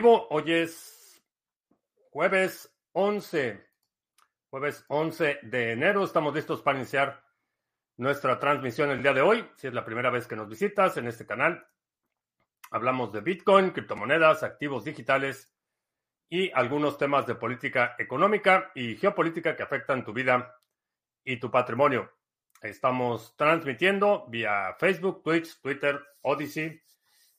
Hoy es jueves 11. Jueves 11 de enero. Estamos listos para iniciar nuestra transmisión el día de hoy. Si es la primera vez que nos visitas en este canal, hablamos de Bitcoin, criptomonedas, activos digitales y algunos temas de política económica y geopolítica que afectan tu vida y tu patrimonio. Estamos transmitiendo vía Facebook, Twitch, Twitter, Odyssey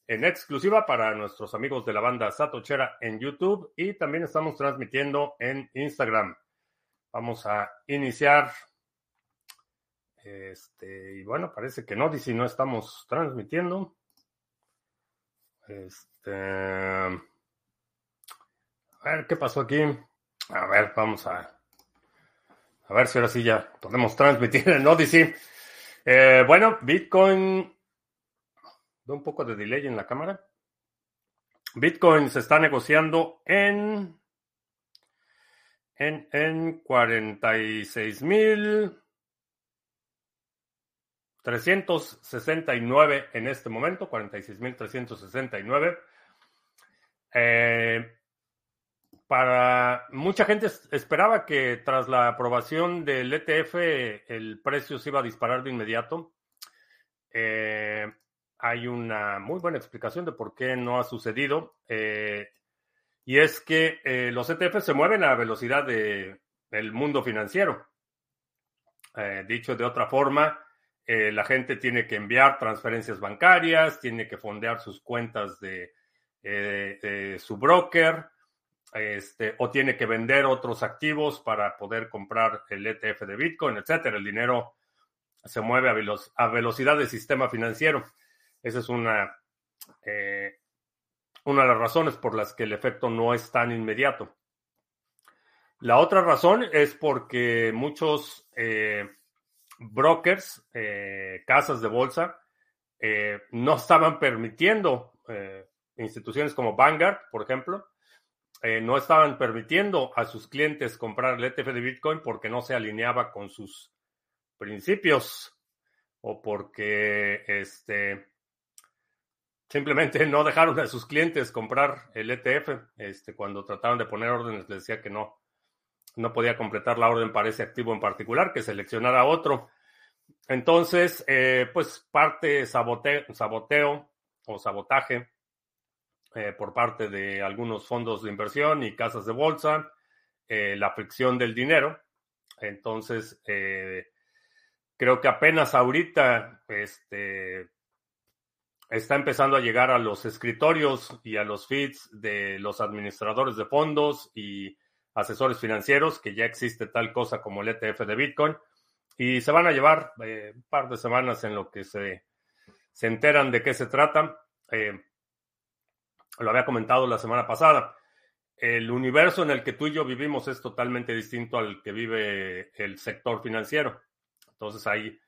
en exclusiva para nuestros amigos de la banda Satochera en YouTube y también estamos transmitiendo en Instagram. Vamos a iniciar. Este, y bueno, parece que no, si no estamos transmitiendo. Este, a ver qué pasó aquí. A ver, vamos a. A ver si ahora sí ya podemos transmitir en Odyssey. Eh, bueno, Bitcoin un poco de delay en la cámara. Bitcoin se está negociando en en, en 46 mil 369 en este momento, 46.369. Eh, para mucha gente esperaba que tras la aprobación del ETF el precio se iba a disparar de inmediato. Eh, hay una muy buena explicación de por qué no ha sucedido. Eh, y es que eh, los ETF se mueven a velocidad del mundo financiero. Eh, dicho de otra forma, la gente tiene que enviar transferencias bancarias, tiene que fondear sus cuentas de, su broker, este, o tiene que vender otros activos para poder comprar el ETF de Bitcoin, etcétera. El dinero se mueve a velocidad del sistema financiero. Esa es una, eh, una de las razones por las que el efecto no es tan inmediato. La otra razón es porque muchos eh, brokers, eh, casas de bolsa, no estaban permitiendo, instituciones como Vanguard, por ejemplo, no estaban permitiendo a sus clientes comprar el ETF de Bitcoin porque no se alineaba con sus principios o porque este, simplemente no dejaron a sus clientes comprar el ETF. Este, cuando trataron de poner órdenes, les decía que no, no podía completar la orden para ese activo en particular, que seleccionara otro. Entonces, eh, pues parte saboteo, saboteo o sabotaje eh, por parte de algunos fondos de inversión y casas de bolsa, eh, la fricción del dinero. Entonces, creo que apenas ahorita, este, está empezando a llegar a los escritorios y a los feeds de los administradores de fondos y asesores financieros, que ya existe tal cosa como el ETF de Bitcoin, y se van a llevar eh, un par de semanas en lo que se, se enteran de qué se trata. Eh, lo había comentado la semana pasada. El universo en el que tú y yo vivimos es totalmente distinto al que vive el sector financiero. Entonces hay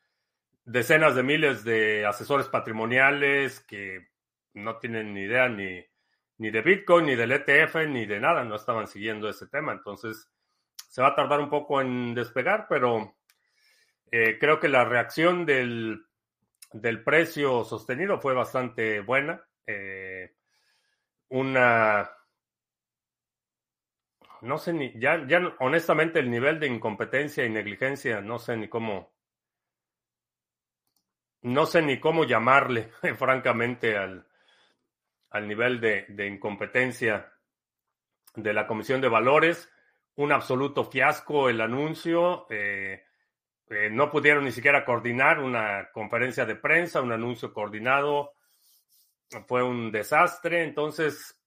decenas de miles de asesores patrimoniales que no tienen ni idea ni, ni de Bitcoin, ni del ETF, ni de nada, no estaban siguiendo ese tema. Entonces, se va a tardar un poco en despegar, pero eh, creo que la reacción del, del, precio sostenido fue bastante buena. Eh, una... No sé ni, ya, ya honestamente el nivel de incompetencia y negligencia, no sé ni cómo, no sé ni cómo llamarle, francamente, al, al nivel de, incompetencia de la Comisión de Valores. Un absoluto fiasco el anuncio. Eh, eh, no pudieron ni siquiera coordinar una conferencia de prensa, un anuncio coordinado. Fue un desastre. Entonces,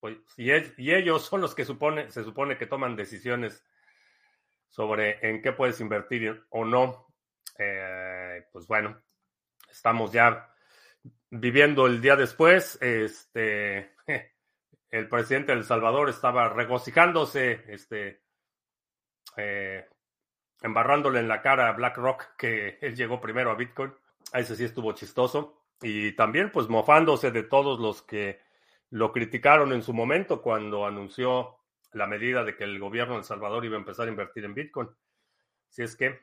pues, y, y ellos son los que supone, se supone que toman decisiones sobre en qué puedes invertir o no. Eh, pues bueno, estamos ya viviendo el día después. Este, el presidente de El Salvador estaba regocijándose, este, eh, embarrándole en la cara a BlackRock que él llegó primero a Bitcoin. Ese sí estuvo chistoso. Y también, pues, mofándose de todos los que lo criticaron en su momento cuando anunció la medida de que el gobierno de El Salvador iba a empezar a invertir en Bitcoin. Si es que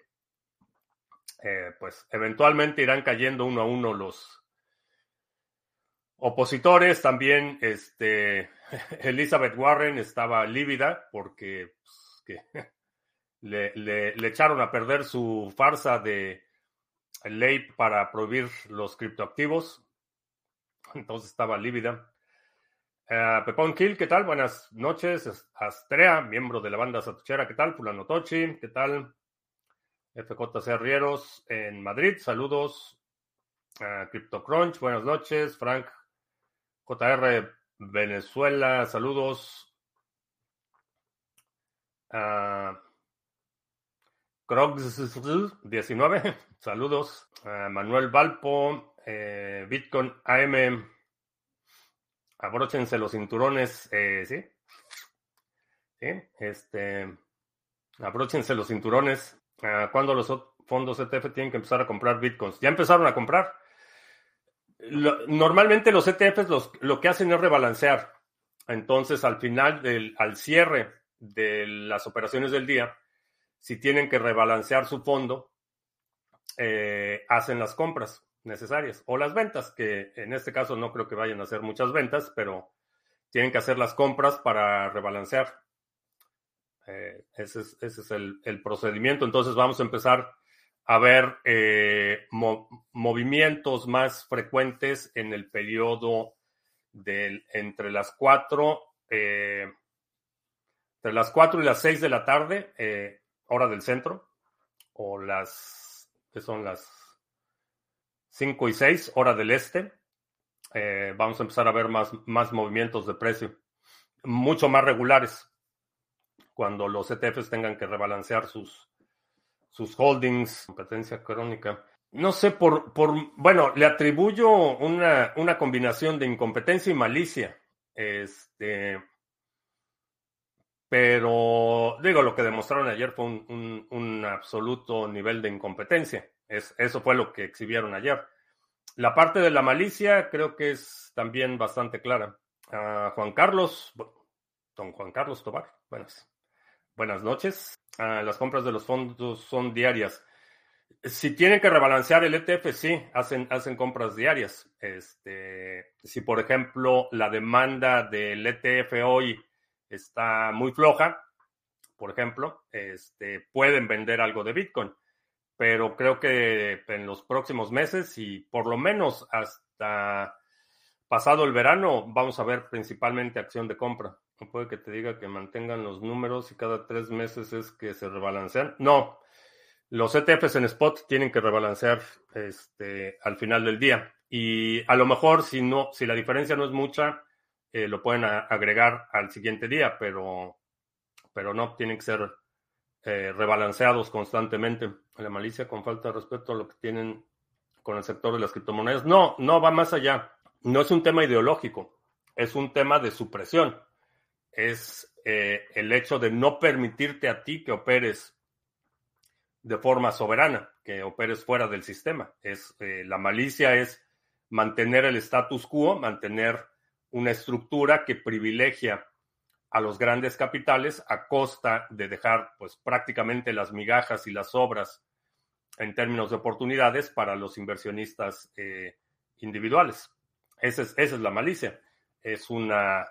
eh, pues eventualmente irán cayendo uno a uno los, opositores también, este, Elizabeth Warren estaba lívida porque pues, le, le, echaron a perder su farsa de ley para prohibir los criptoactivos. Entonces estaba lívida. Uh, Pepón Kill, ¿qué tal? Buenas noches. Astrea, miembro de la banda Satuchera, ¿qué tal? Fulano Tochi, ¿qué tal? FJC Rieros en Madrid, saludos. Uh, CryptoCrunch, buenas noches. Frank JR Venezuela, saludos. Uh, Crocs 19, saludos. Manuel Valpo, eh, Bitcoin AM abróchense los cinturones, eh, ¿sí? ¿sí? Este, abróchense los cinturones. Ah, ¿Cuándo los fondos ETF tienen que empezar a comprar bitcoins? Ya empezaron a comprar. normalmente los ETFs lo que hacen es rebalancear. Entonces, al final, del, al cierre de las operaciones del día, si tienen que rebalancear su fondo, eh, hacen las compras necesarias. O las ventas, que en este caso no creo que vayan a hacer muchas ventas, pero tienen que hacer las compras para rebalancear. Eh, ese es, el, procedimiento. Entonces vamos a empezar a ver eh, movimientos más frecuentes en el periodo del, entre las 4, eh, entre las 4 y las 6 de la tarde, hora del centro, o las, que son las 5 y 6, hora del este. Vamos a empezar a ver más, más movimientos de precio, mucho más regulares, cuando los ETFs tengan que rebalancear sus, sus holdings, competencia crónica. No sé, por, por bueno, le atribuyo una, una combinación de incompetencia y malicia. Este, pero digo, lo que demostraron ayer fue un, un absoluto nivel de incompetencia. Es, eso fue lo que exhibieron ayer. La parte de la malicia creo que es también bastante clara. Juan Carlos, don Juan Carlos Tobar, buenas, buenas noches. las compras de los fondos son diarias. Si tienen que rebalancear el ETF, sí, hacen, hacen compras diarias. Este, si, por ejemplo, la demanda del ETF hoy está muy floja, por ejemplo, este, pueden vender algo de Bitcoin pero creo que en los próximos meses y por lo menos hasta pasado el verano vamos a ver principalmente acción de compra. No puede que te diga que mantengan los números y cada tres meses es que se rebalancean. No, los ETFs en spot tienen que rebalancear este, al final del día. Y a lo mejor si no, si la diferencia no es mucha, eh, lo pueden agregar al siguiente día, pero, pero no, tienen que ser eh, rebalanceados constantemente. La malicia con falta de respeto a lo que tienen con el sector de las criptomonedas. No, no va más allá. No es un tema ideológico, es un tema de supresión. Es eh, el hecho de no permitirte a ti que operes de forma soberana, que operes fuera del sistema. Es, eh, la malicia es mantener el status quo, mantener una estructura que privilegia a los grandes capitales a costa de dejar pues prácticamente las migajas y las obras en términos de oportunidades para los inversionistas eh, individuales. Esa es, esa es, la malicia. Es una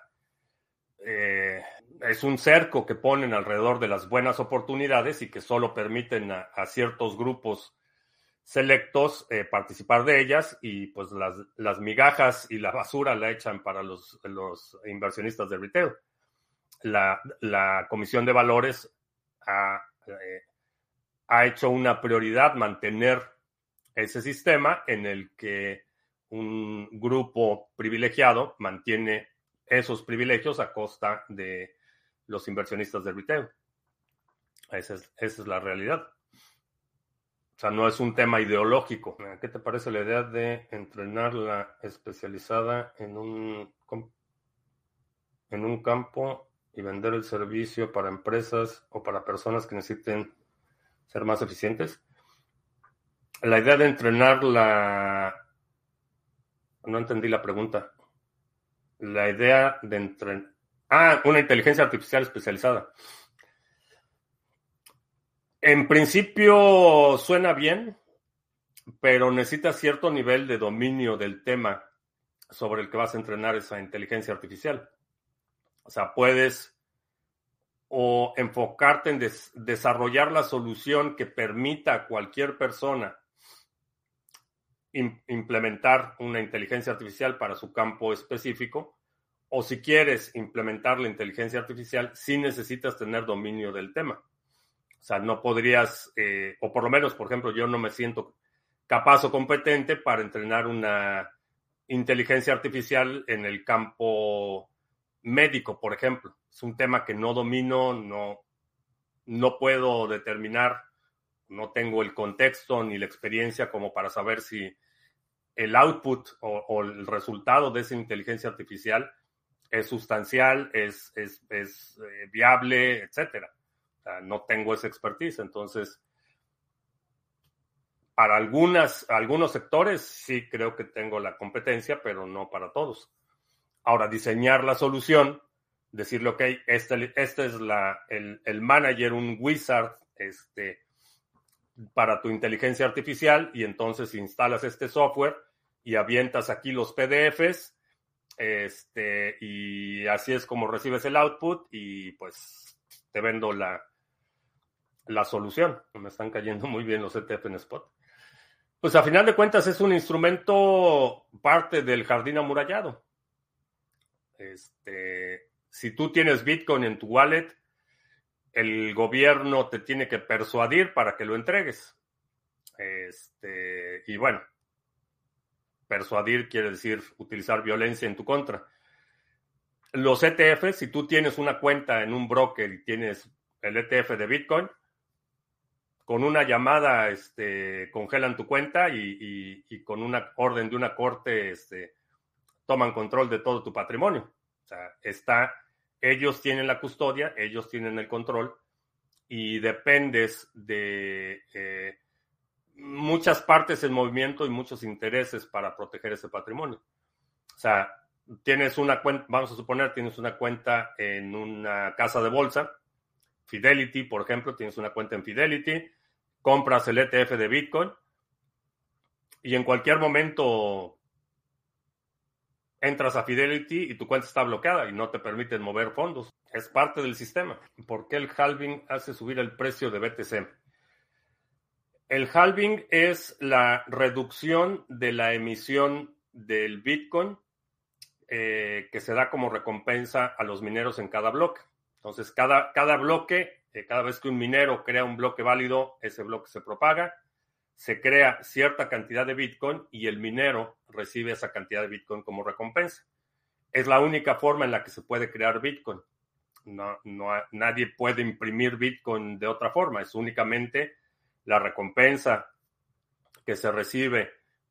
eh, es un cerco que ponen alrededor de las buenas oportunidades y que solo permiten a, ciertos grupos selectos eh, participar de ellas y pues las, las, migajas y la basura la echan para los, los inversionistas de retail. La, Comisión de Valores eh, ha, hecho una prioridad mantener ese sistema en el que un grupo privilegiado mantiene esos privilegios a costa de los inversionistas de retail. Esa es, esa es, la realidad. O sea, no es un tema ideológico. ¿Qué te parece la idea de entrenar la especializada en un, en un campo y vender el servicio para empresas o para personas que necesiten ser más eficientes. La idea de entrenar la... No entendí la pregunta. La idea de entrenar... Ah, una inteligencia artificial especializada. En principio suena bien, pero necesita cierto nivel de dominio del tema sobre el que vas a entrenar esa inteligencia artificial. O sea, puedes o enfocarte en desarrollar la solución que permita a cualquier persona implementar una inteligencia artificial para su campo específico, o si quieres implementar la inteligencia artificial, sí necesitas tener dominio del tema. O sea, no podrías, eh, o por lo menos, por ejemplo, yo no me siento capaz o competente para entrenar una inteligencia artificial en el campo médico, por ejemplo. Es un tema que no domino, no, no puedo determinar, no tengo el contexto ni la experiencia como para saber si el output o, el resultado de esa inteligencia artificial es sustancial, es, es, eh, viable, etcétera. no tengo esa expertise, entonces para algunas, algunos sectores sí creo que tengo la competencia, pero no para todos. Ahora, diseñar la solución, decirle, ok, este, este es la, el, el, manager, un wizard este, para tu inteligencia artificial y entonces instalas este software y avientas aquí los PDFs este, y así es como recibes el output y pues te vendo la, la solución. Me están cayendo muy bien los ETF en spot. Pues a final de cuentas es un instrumento parte del jardín amurallado. Este, si tú tienes Bitcoin en tu wallet, el gobierno te tiene que persuadir para que lo entregues. Este, y bueno, persuadir quiere decir utilizar violencia en tu contra. Los ETF, si tú tienes una cuenta en un broker y tienes el ETF de Bitcoin, con una llamada este, congelan tu cuenta y, con una orden de una corte este, toman control de todo tu patrimonio. O sea, está, ellos tienen la custodia, ellos tienen el control y dependes de eh, muchas partes en movimiento y muchos intereses para proteger ese patrimonio. O sea, tienes una cuenta, vamos a suponer, tienes una cuenta en una casa de bolsa, Fidelity, por ejemplo, tienes una cuenta en Fidelity, compras el ETF de Bitcoin y en cualquier momento entras a Fidelity y tu cuenta está bloqueada y no te permiten mover fondos. Es parte del sistema. ¿Por qué el halving hace subir el precio de BTC? El halving es la reducción de la emisión del Bitcoin eh, que se da como recompensa a los mineros en cada bloque. Entonces, cada, cada bloque, eh, cada vez que un minero crea un bloque válido, ese bloque se propaga, se crea cierta cantidad de Bitcoin y el minero recibe esa cantidad de Bitcoin como recompensa. Es la única forma en la que se puede crear Bitcoin. No, no, nadie puede imprimir Bitcoin de otra forma, es únicamente la recompensa que se recibe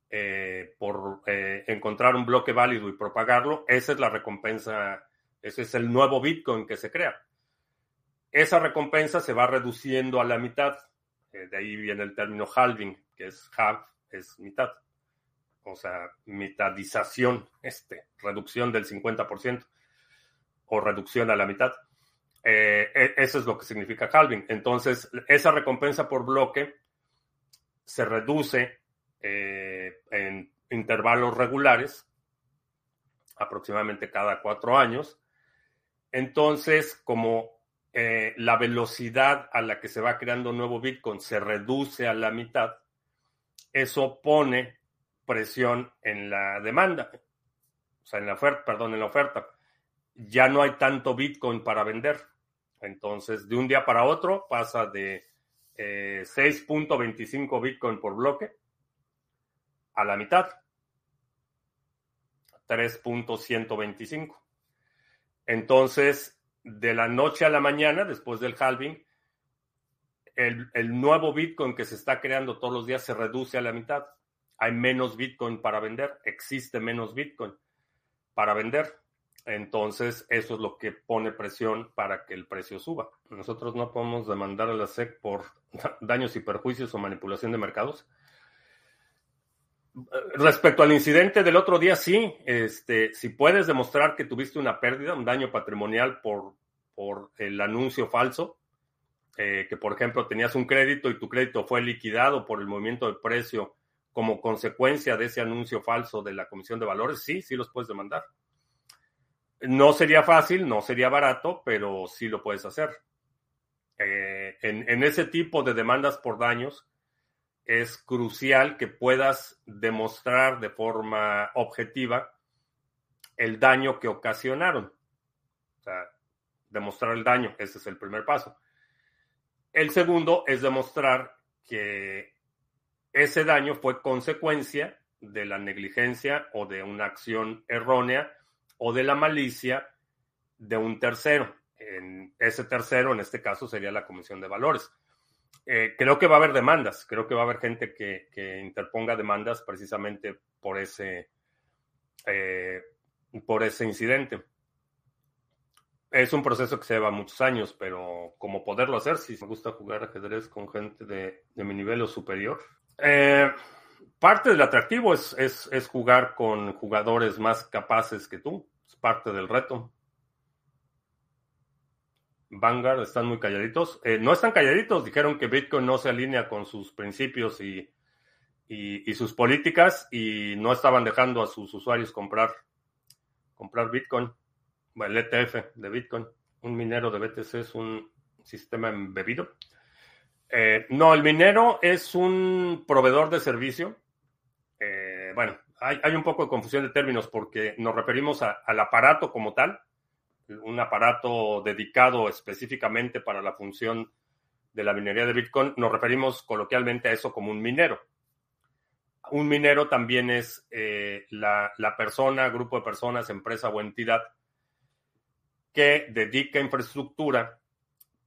eh, por eh, encontrar un bloque válido y propagarlo, esa es la recompensa, ese es el nuevo Bitcoin que se crea. Esa recompensa se va reduciendo a la mitad, de ahí viene el término halving, que es half, es mitad, o sea, mitadización, este, reducción del 50% o reducción a la mitad. Eh, e, eso es lo que significa halving. Entonces, esa recompensa por bloque se reduce eh, en intervalos regulares, aproximadamente cada cuatro años. Entonces, como eh, la velocidad a la que se va creando nuevo Bitcoin se reduce a la mitad, eso pone presión en la demanda, o sea, en la oferta, perdón, en la oferta. Ya no hay tanto Bitcoin para vender. Entonces, de un día para otro pasa de 6.25 eh, Bitcoin por bloque a la mitad, 3.125. Entonces, de la noche a la mañana, después del halving, el, nuevo Bitcoin que se está creando todos los días se reduce a la mitad. Hay menos Bitcoin para vender, existe menos Bitcoin para vender. Entonces, eso es lo que pone presión para que el precio suba. Nosotros no podemos demandar a la SEC por daños y perjuicios o manipulación de mercados. Respecto al incidente del otro día, sí, este, si puedes demostrar que tuviste una pérdida, un daño patrimonial por, por el anuncio falso, eh, que por ejemplo tenías un crédito y tu crédito fue liquidado por el movimiento de precio como consecuencia de ese anuncio falso de la Comisión de Valores, sí, sí los puedes demandar. No sería fácil, no sería barato, pero sí lo puedes hacer. Eh, en, en, ese tipo de demandas por daños es crucial que puedas demostrar de forma objetiva el daño que ocasionaron. O sea, demostrar el daño, ese es el primer paso. El segundo es demostrar que ese daño fue consecuencia de la negligencia o de una acción errónea o de la malicia de un tercero. En ese tercero, en este caso, sería la Comisión de Valores. Eh, creo que va a haber demandas, creo que va a haber gente que, interponga demandas precisamente por ese, eh, por ese incidente. Es un proceso que se lleva muchos años, pero como poderlo hacer, si me gusta jugar ajedrez con gente de, mi nivel o superior. Eh, parte del atractivo es, es, jugar con jugadores más capaces que tú. Es parte del reto. Vanguard están muy calladitos. Eh, no están calladitos, dijeron que Bitcoin no se alinea con sus principios y, y, sus políticas y no estaban dejando a sus usuarios comprar, comprar Bitcoin el ETF de Bitcoin, un minero de BTC es un sistema embebido. Eh, no, el minero es un proveedor de servicio. Eh, bueno, hay, un poco de confusión de términos porque nos referimos al aparato como tal, un aparato dedicado específicamente para la función de la minería de Bitcoin. Nos referimos coloquialmente a eso como un minero. Un minero también es eh, la, persona, grupo de personas, empresa o entidad que dedica infraestructura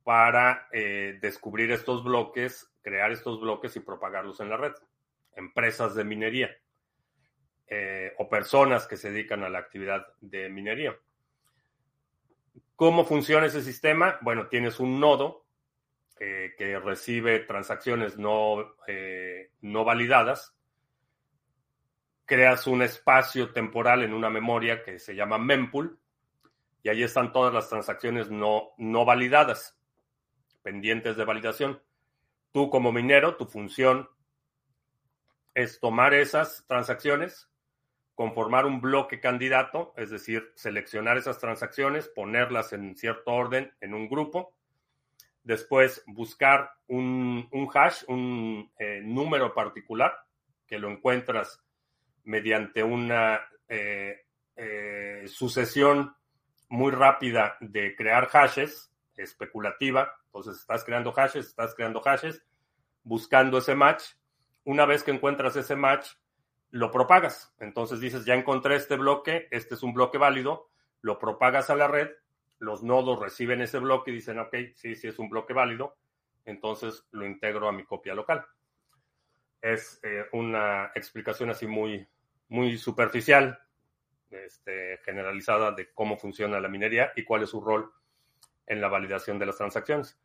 para eh, descubrir estos bloques, crear estos bloques y propagarlos en la red. Empresas de minería eh, o personas que se dedican a la actividad de minería. ¿Cómo funciona ese sistema? Bueno, tienes un nodo eh, que recibe transacciones no, no validadas. Creas un espacio temporal en una memoria que se llama mempool y ahí están todas las transacciones no, no validadas, pendientes de validación. Tú como minero, tu función es tomar esas transacciones, conformar un bloque candidato, es decir, seleccionar esas transacciones, ponerlas en cierto orden en un grupo, después buscar un, hash, un eh, número particular, que lo encuentras mediante una eh, eh, sucesión muy rápida de crear hashes, especulativa. Entonces estás creando hashes, estás creando hashes, buscando ese match. Una vez que encuentras ese match, lo propagas. Entonces dices, ya encontré este bloque, este es un bloque válido, lo propagas a la red, los nodos reciben ese bloque y dicen, ok, sí, sí es un bloque válido, entonces lo integro a mi copia local. Es eh, una explicación así muy, muy superficial este, generalizada de cómo funciona la minería y cuál es su rol en la validación de las transacciones.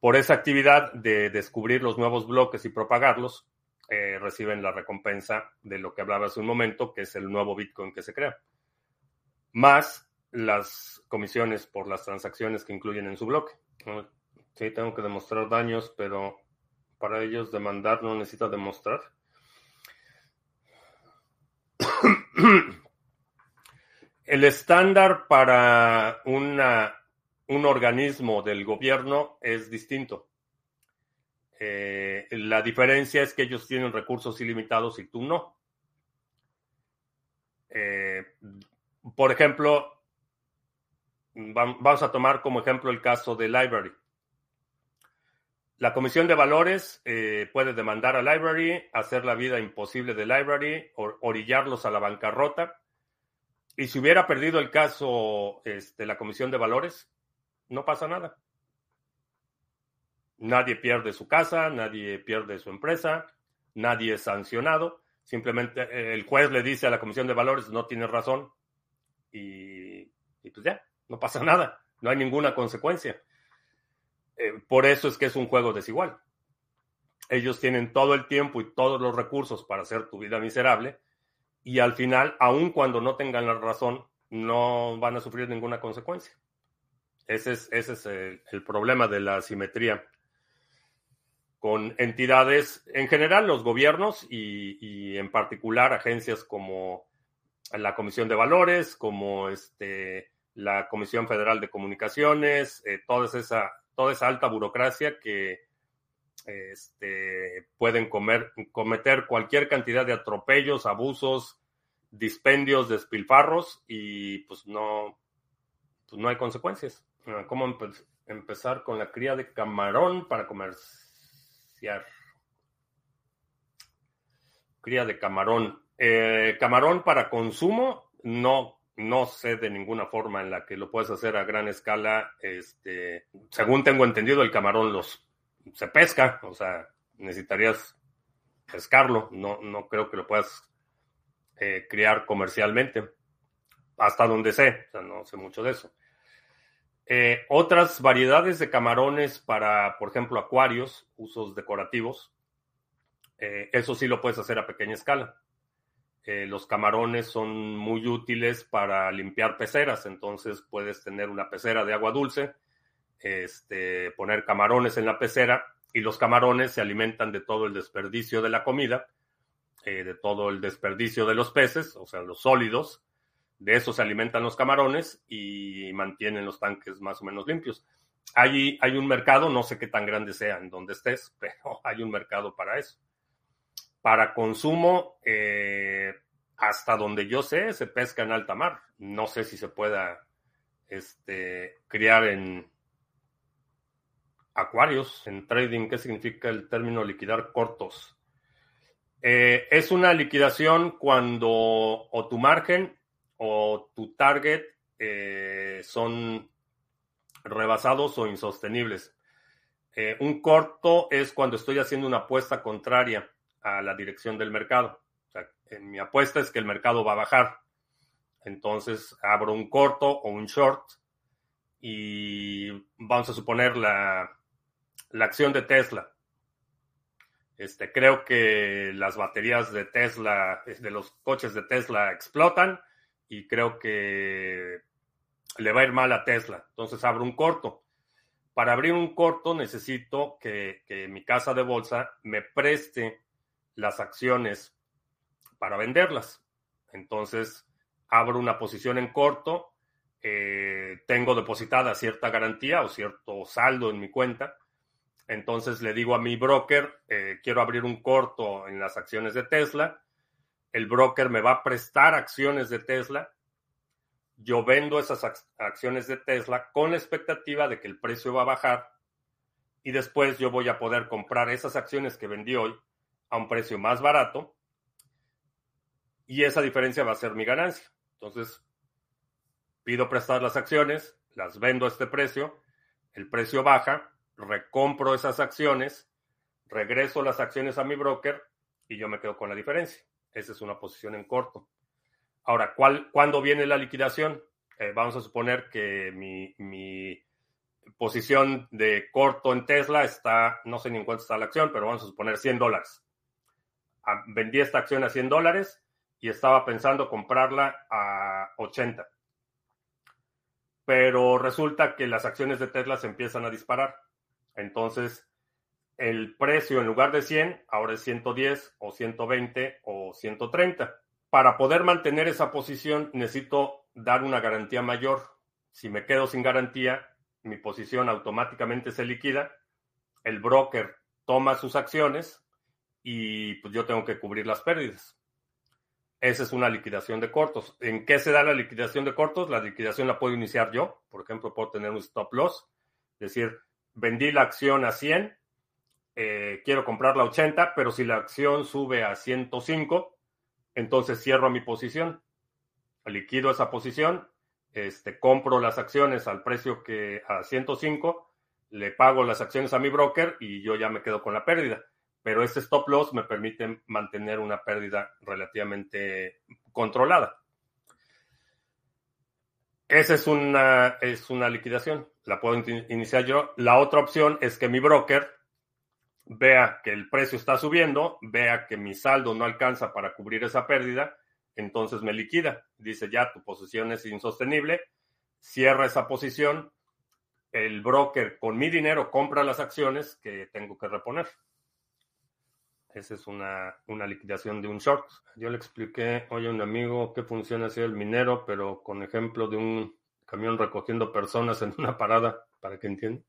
Por esa actividad de descubrir los nuevos bloques y propagarlos, eh, reciben la recompensa de lo que hablaba hace un momento, que es el nuevo Bitcoin que se crea. Más las comisiones por las transacciones que incluyen en su bloque. Sí, tengo que demostrar daños, pero para ellos demandar no necesita demostrar. El estándar para un organismo del gobierno es distinto. Eh, la diferencia es que ellos tienen recursos ilimitados y tú no. Eh, por ejemplo, vamos a tomar como ejemplo el caso de Library. La Comisión de Valores eh, puede demandar a Library, hacer la vida imposible de Library, orillarlos a la bancarrota y si hubiera perdido el caso este, la Comisión de Valores, no pasa nada. Nadie pierde su casa, nadie pierde su empresa, nadie es sancionado. Simplemente eh, el juez le dice a la Comisión de Valores, no tiene razón. Y, pues ya, no pasa nada. No hay ninguna consecuencia. Eh, por eso es que es un juego desigual. Ellos tienen todo el tiempo y todos los recursos para hacer tu vida miserable y al final, aun cuando no tengan la razón, no van a sufrir ninguna consecuencia. Ese es, ese es el, problema de la simetría. Con entidades, en general los gobiernos y, y, en particular agencias como la Comisión de Valores, como este, la Comisión Federal de Comunicaciones, eh, toda, esa, toda esa alta burocracia que este, pueden comer, cometer cualquier cantidad de atropellos, abusos, dispendios, despilfarros y pues no, pues no hay consecuencias. Ah, ¿Cómo empe empezar con la cría de camarón para Cría de camarón. Eh, camarón para consumo, no, no sé de ninguna forma en la que lo puedes hacer a gran escala. Este, según tengo entendido, el camarón los se pesca, o sea, necesitarías pescarlo. No, no creo que lo puedas eh, criar comercialmente, hasta donde sé, o sea, no sé mucho de eso. Eh, otras variedades de camarones para, por ejemplo, acuarios, usos decorativos, eh, eso sí lo puedes hacer a pequeña escala. los camarones son muy útiles para limpiar peceras, entonces puedes tener una pecera de agua dulce, este, poner camarones en la pecera y los camarones se alimentan de todo el desperdicio de la comida, de todo el desperdicio de los peces, o sea, los sólidos, de eso se alimentan los camarones y mantienen los tanques más o menos limpios. Hay, hay un mercado, no sé qué tan grande sea en donde estés, pero hay un mercado para eso. Para consumo, eh, hasta donde yo sé, se pesca en alta mar. No sé si se pueda este, criar en acuarios, en trading. ¿Qué significa el término liquidar cortos? Eh, es una liquidación cuando o tu margen o tu target eh, son rebasados o insostenibles. Eh, un corto es cuando estoy haciendo una apuesta contraria a la dirección del mercado. O sea, mi apuesta es que el mercado va a bajar. Entonces abro un corto o un short y vamos a suponer la, la acción de Tesla. Este, creo que las baterías de Tesla, de los coches de Tesla explotan y creo que le va a ir mal a Tesla. Entonces abro un corto. Para abrir un corto necesito que, mi casa de bolsa me preste las acciones para venderlas. Entonces abro una posición en corto, eh, tengo depositada cierta garantía o cierto saldo en mi cuenta. Entonces le digo a mi broker, eh, quiero abrir un corto en las acciones de Tesla el broker me va a prestar acciones de Tesla. Yo vendo esas acciones de Tesla con la expectativa de que el precio va a bajar y después yo voy a poder comprar esas acciones que vendí hoy a un precio más barato y esa diferencia va a ser mi ganancia. Entonces, pido prestar las acciones, las vendo a este precio, el precio baja, recompro esas acciones, regreso las acciones a mi broker y yo me quedo con la diferencia. Esa es una posición en corto. Ahora, ¿cuál, ¿cuándo viene la liquidación? Eh, vamos a suponer que mi, mi, posición de corto en Tesla está, no sé ni en cuánto está la acción, pero vamos a suponer 100 dólares. Ah, vendí esta acción a 100 dólares y estaba pensando comprarla a 80. Pero resulta que las acciones de Tesla se empiezan a disparar. Entonces, el precio en lugar de 100 ahora es 110 o 120 o 130. Para poder mantener esa posición necesito dar una garantía mayor. Si me quedo sin garantía, mi posición automáticamente se liquida, el broker toma sus acciones y pues yo tengo que cubrir las pérdidas. Esa es una liquidación de cortos. ¿En qué se da la liquidación de cortos? La liquidación la puedo iniciar yo. Por ejemplo, puedo tener un stop loss. Es decir, vendí la acción a 100 eh, quiero comprarla a 80, pero si la acción sube a 105, entonces cierro mi posición, liquido esa posición, este, compro las acciones al precio que a 105, le pago las acciones a mi broker y yo ya me quedo con la pérdida. Pero este stop loss me permite mantener una pérdida relativamente controlada. Esa es una, es una liquidación. La puedo iniciar yo. La otra opción es que mi broker vea que el precio está subiendo, vea que mi saldo no alcanza para cubrir esa pérdida, entonces me liquida. Dice, ya, tu posición es insostenible, cierra esa posición, el broker con mi dinero compra las acciones que tengo que reponer. Esa es una, una liquidación de un short. Yo le expliqué hoy a un amigo que funciona así el minero, pero con ejemplo de un camión recogiendo personas en una parada, para que entiendan.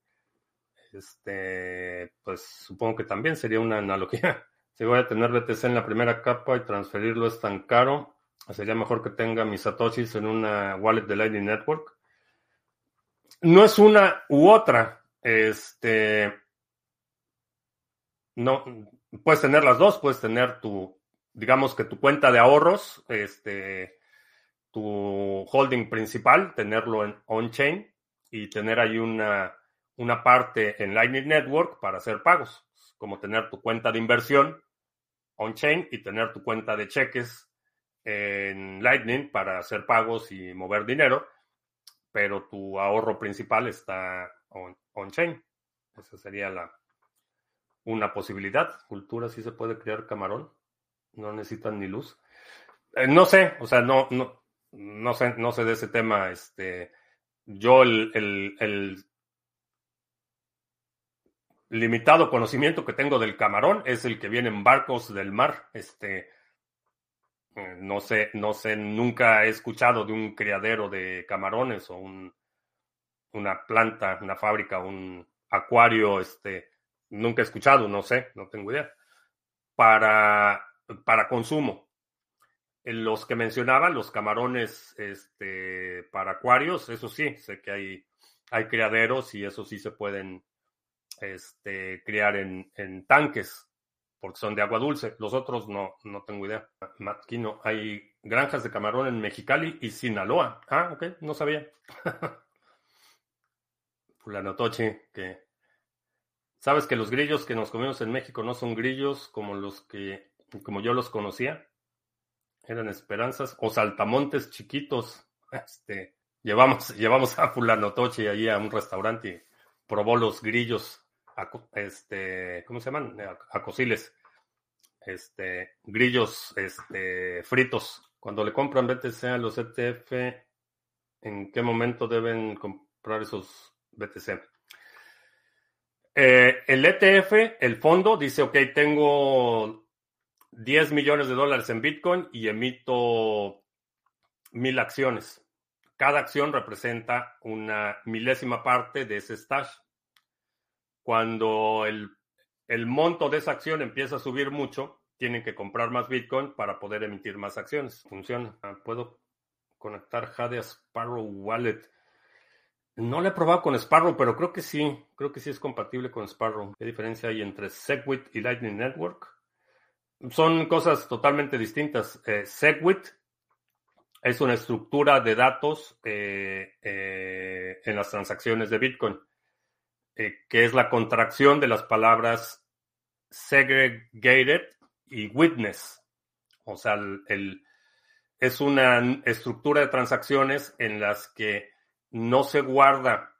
Este, pues supongo que también sería una analogía. Si voy a tener BTC en la primera capa y transferirlo es tan caro, sería mejor que tenga mis satoshis en una wallet de Lightning Network. No es una u otra. Este, no, puedes tener las dos, puedes tener tu, digamos que tu cuenta de ahorros, este, tu holding principal, tenerlo en on-chain y tener ahí una, una parte en Lightning Network para hacer pagos, como tener tu cuenta de inversión on-chain y tener tu cuenta de cheques en Lightning para hacer pagos y mover dinero, pero tu ahorro principal está on-chain. Esa sería la, una posibilidad. Cultura sí se puede crear camarón. No necesitan ni luz. Eh, no sé, o sea, no, no, no sé, no sé de ese tema. Este, yo el, el, limitado conocimiento que tengo del camarón es el que viene en barcos del mar. Este, eh, no sé, no sé, nunca he escuchado de un criadero de camarones o un, una planta, una fábrica, un acuario, este, nunca he escuchado, no sé, no tengo idea, para, para consumo. Los que mencionaba, los camarones este, para acuarios, eso sí, sé que hay, hay criaderos y eso sí se pueden este, criar en, en tanques, porque son de agua dulce. Los otros no, no tengo idea. Matquino, hay granjas de camarón en Mexicali y Sinaloa. Ah, ok, no sabía. Fulano Tochi, que Sabes que los grillos que nos comimos en México no son grillos como los que, como yo los conocía. Eran esperanzas o saltamontes chiquitos. Este, llevamos, llevamos a Fulano Toche allí a un restaurante y probó los grillos, este, ¿cómo se llaman? Acosiles. Este, grillos, este, fritos. Cuando le compran BTC a los ETF, ¿en qué momento deben comprar esos BTC? Eh, el ETF, el fondo, dice, ok, tengo 10 millones de dólares en Bitcoin y emito mil acciones. Cada acción representa una milésima parte de ese stash. Cuando el, monto de esa acción empieza a subir mucho, tienen que comprar más Bitcoin para poder emitir más acciones. Funciona. Ah, puedo conectar Jade Sparrow Wallet. No lo he probado con Sparrow, pero creo que sí. Creo que sí es compatible con Sparrow. ¿Qué diferencia hay entre Segwit y Lightning Network? Son cosas totalmente distintas. Eh, Segwit es una estructura de datos eh, eh, en las transacciones de Bitcoin, que es la contracción de las palabras segregated y witness. O sea, es una estructura de transacciones en las que no se guarda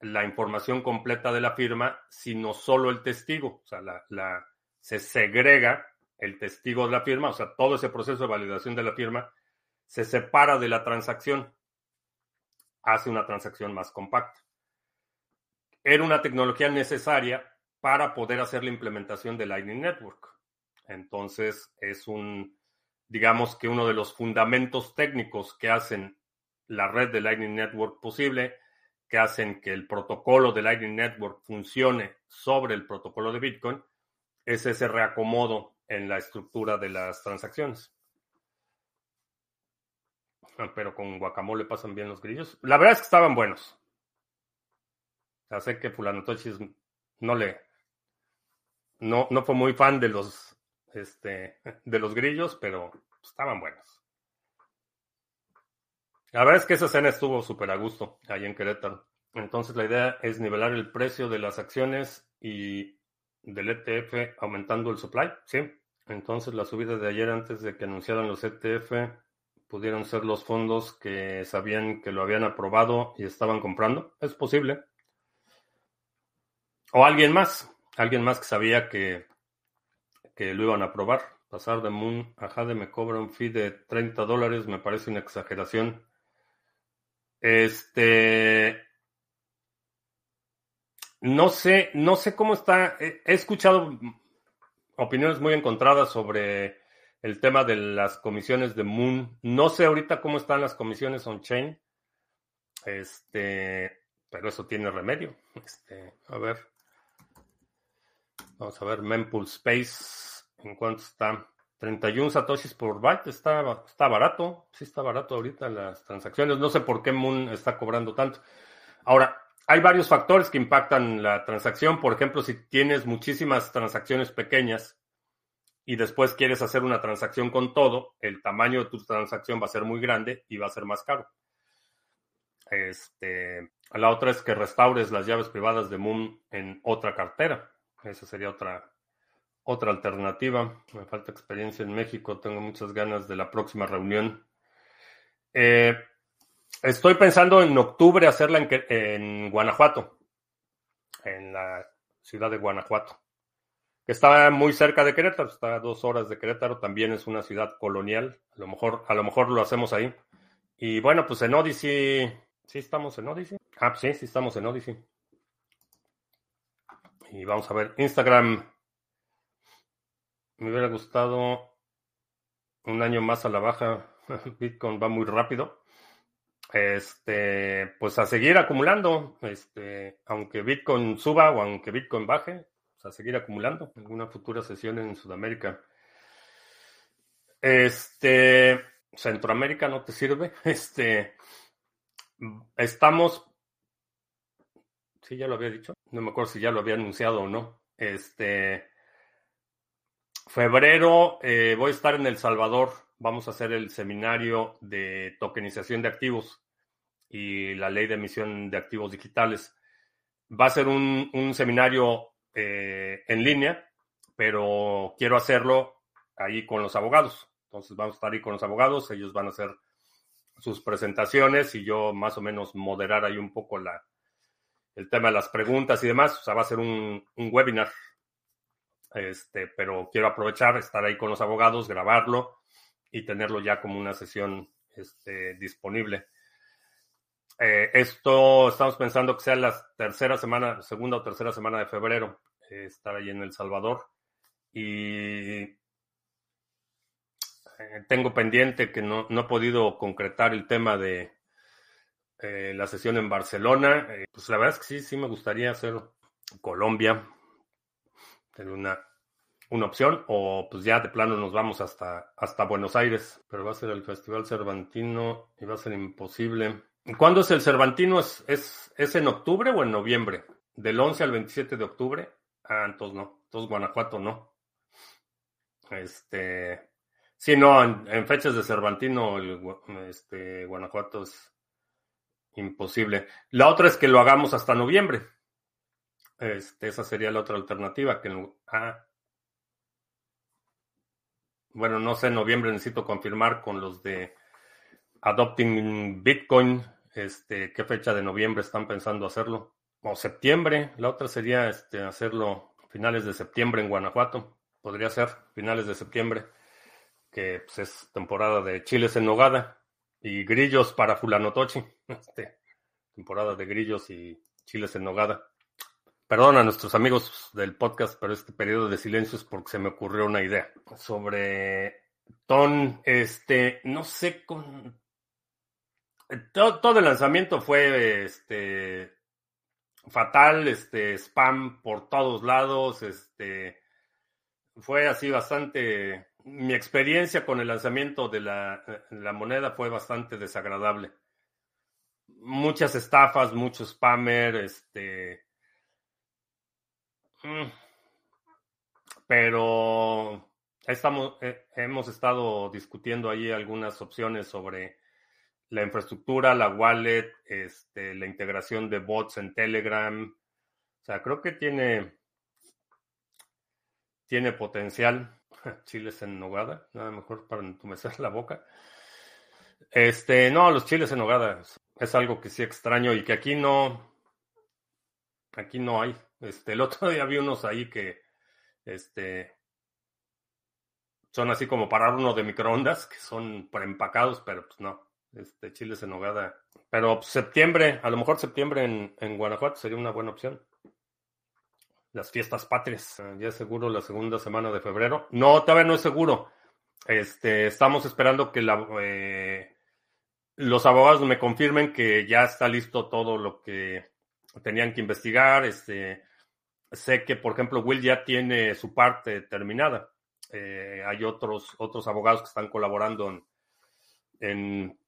la información completa de la firma, sino solo el testigo. O sea, la, se segrega el testigo de la firma, o sea, todo ese proceso de validación de la firma se separa de la transacción, hace una transacción más compacta. Era una tecnología necesaria para poder hacer la implementación de Lightning Network. Entonces, es un, digamos que uno de los fundamentos técnicos que hacen la red de Lightning Network posible, que hacen que el protocolo de Lightning Network funcione sobre el protocolo de Bitcoin, es ese reacomodo en la estructura de las transacciones. Ah, pero con guacamole pasan bien los grillos. La verdad es que estaban buenos. Ya sé que Fulano Tochis no le. No, no fue muy fan de los, este, de los grillos, pero estaban buenos. La verdad es que esa cena estuvo súper a gusto ahí en Querétaro. Entonces la idea es nivelar el precio de las acciones y del ETF aumentando el supply. Sí. Entonces la subida de ayer antes de que anunciaran los ETF pudieron ser los fondos que sabían que lo habían aprobado y estaban comprando. Es posible. O alguien más. Alguien más que sabía que, que lo iban a aprobar. Pasar de Moon a Jade me cobra un fee de 30 dólares me parece una exageración. Este. No sé, no sé cómo está. He, escuchado opiniones muy encontradas sobre el tema de las comisiones de Moon. No sé ahorita cómo están las comisiones on-chain. Este, pero eso tiene remedio. Este, a ver. Vamos a ver, Mempool Space. ¿En cuánto está? 31 satoshis por byte. Está, está barato. Sí está barato ahorita las transacciones. No sé por qué Moon está cobrando tanto. Ahora, hay varios factores que impactan la transacción. Por ejemplo, si tienes muchísimas transacciones pequeñas y después quieres hacer una transacción con todo, el tamaño de tu transacción va a ser muy grande y va a ser más caro. Este, la otra es que restaures las llaves privadas de Moon en otra cartera. Esa sería otra, otra alternativa. Me falta experiencia en México. Tengo muchas ganas de la próxima reunión. Eh, estoy pensando en octubre hacerla en, Guanajuato, en la ciudad de Guanajuato, que está muy cerca de Querétaro, está a dos horas de Querétaro, también es una ciudad colonial, a lo mejor, a lo mejor lo hacemos ahí. Y bueno, pues en Odyssey ¿Sí estamos en Odyssey? Ah, sí, sí estamos en Odyssey. Y vamos a ver, Instagram. Me hubiera gustado un año más a la baja. Bitcoin va muy rápido. Este, pues a seguir acumulando. Este, aunque Bitcoin suba o aunque Bitcoin baje, pues a seguir acumulando. Alguna futura sesión en Sudamérica. Este, Centroamérica no te sirve. Este, Estamos, sí, ya lo había dicho, no me acuerdo si ya lo había anunciado o no. Este, febrero eh, voy a estar en El Salvador, vamos a hacer el seminario de tokenización de activos y la ley de emisión de activos digitales. Va a ser un, seminario eh, en línea, pero quiero hacerlo ahí con los abogados. Entonces vamos a estar ahí con los abogados, ellos van a hacer sus presentaciones y yo más o menos moderar ahí un poco la, el tema de las preguntas y demás. O sea, va a ser un, webinar. Este, pero quiero aprovechar, estar ahí con los abogados, grabarlo y tenerlo ya como una sesión este, disponible. Eh, esto estamos pensando que sea la tercera semana, segunda o tercera semana de febrero, eh, estar ahí en El Salvador. Y eh, tengo pendiente que no, no, he podido concretar el tema de eh, la sesión en Barcelona. Eh, pues la verdad es que sí, sí me gustaría hacer Colombia. Tener una, una opción. O pues ya de plano nos vamos hasta, hasta Buenos Aires. Pero va a ser el Festival Cervantino y va a ser imposible. ¿Cuándo es el Cervantino? ¿Es, es, es en octubre o en noviembre? Del 11 al 27 de octubre. Ah, entonces no. Entonces Guanajuato no. Este, Sí, no, en, fechas de Cervantino, este, Guanajuato es imposible. La otra es que lo hagamos hasta noviembre. Este, esa sería la otra alternativa. Que ah, bueno, no sé, en noviembre necesito confirmar con los de Adopting Bitcoin, este, qué fecha de noviembre están pensando hacerlo. O septiembre, la otra sería este, hacerlo finales de septiembre en Guanajuato. Podría ser finales de septiembre que pues, es temporada de chiles en nogada y grillos para fulanotochi. Este, temporada de grillos y chiles en nogada. Perdón a nuestros amigos del podcast, pero este periodo de silencio es porque se me ocurrió una idea sobre Ton. Este, no sé con. Todo, todo el lanzamiento fue este fatal, este spam por todos lados, este fue así bastante mi experiencia con el lanzamiento de la, moneda fue bastante desagradable. Muchas estafas, muchos spammer, este. Mm, pero estamos, eh, hemos estado discutiendo ahí algunas opciones sobre la infraestructura, la wallet, este, la integración de bots en Telegram. O sea, creo que tiene, tiene potencial. chiles en nogada, nada mejor para entumecer la boca. Este, no, los chiles en nogada es algo que sí extraño y que aquí no, aquí no hay. Este, el otro día vi unos ahí que, este, son así como para uno de microondas, que son preempacados, pero pues no, este, chiles en nogada. Pero septiembre, a lo mejor septiembre en, en Guanajuato sería una buena opción. Las fiestas patrias. Ah, ya seguro la segunda semana de febrero. No, todavía no es seguro. Este, estamos esperando que la, eh, los abogados me confirmen que ya está listo todo lo que tenían que investigar. Este, sé que, por ejemplo, Will ya tiene su parte terminada. Eh, hay otros, otros abogados que están colaborando en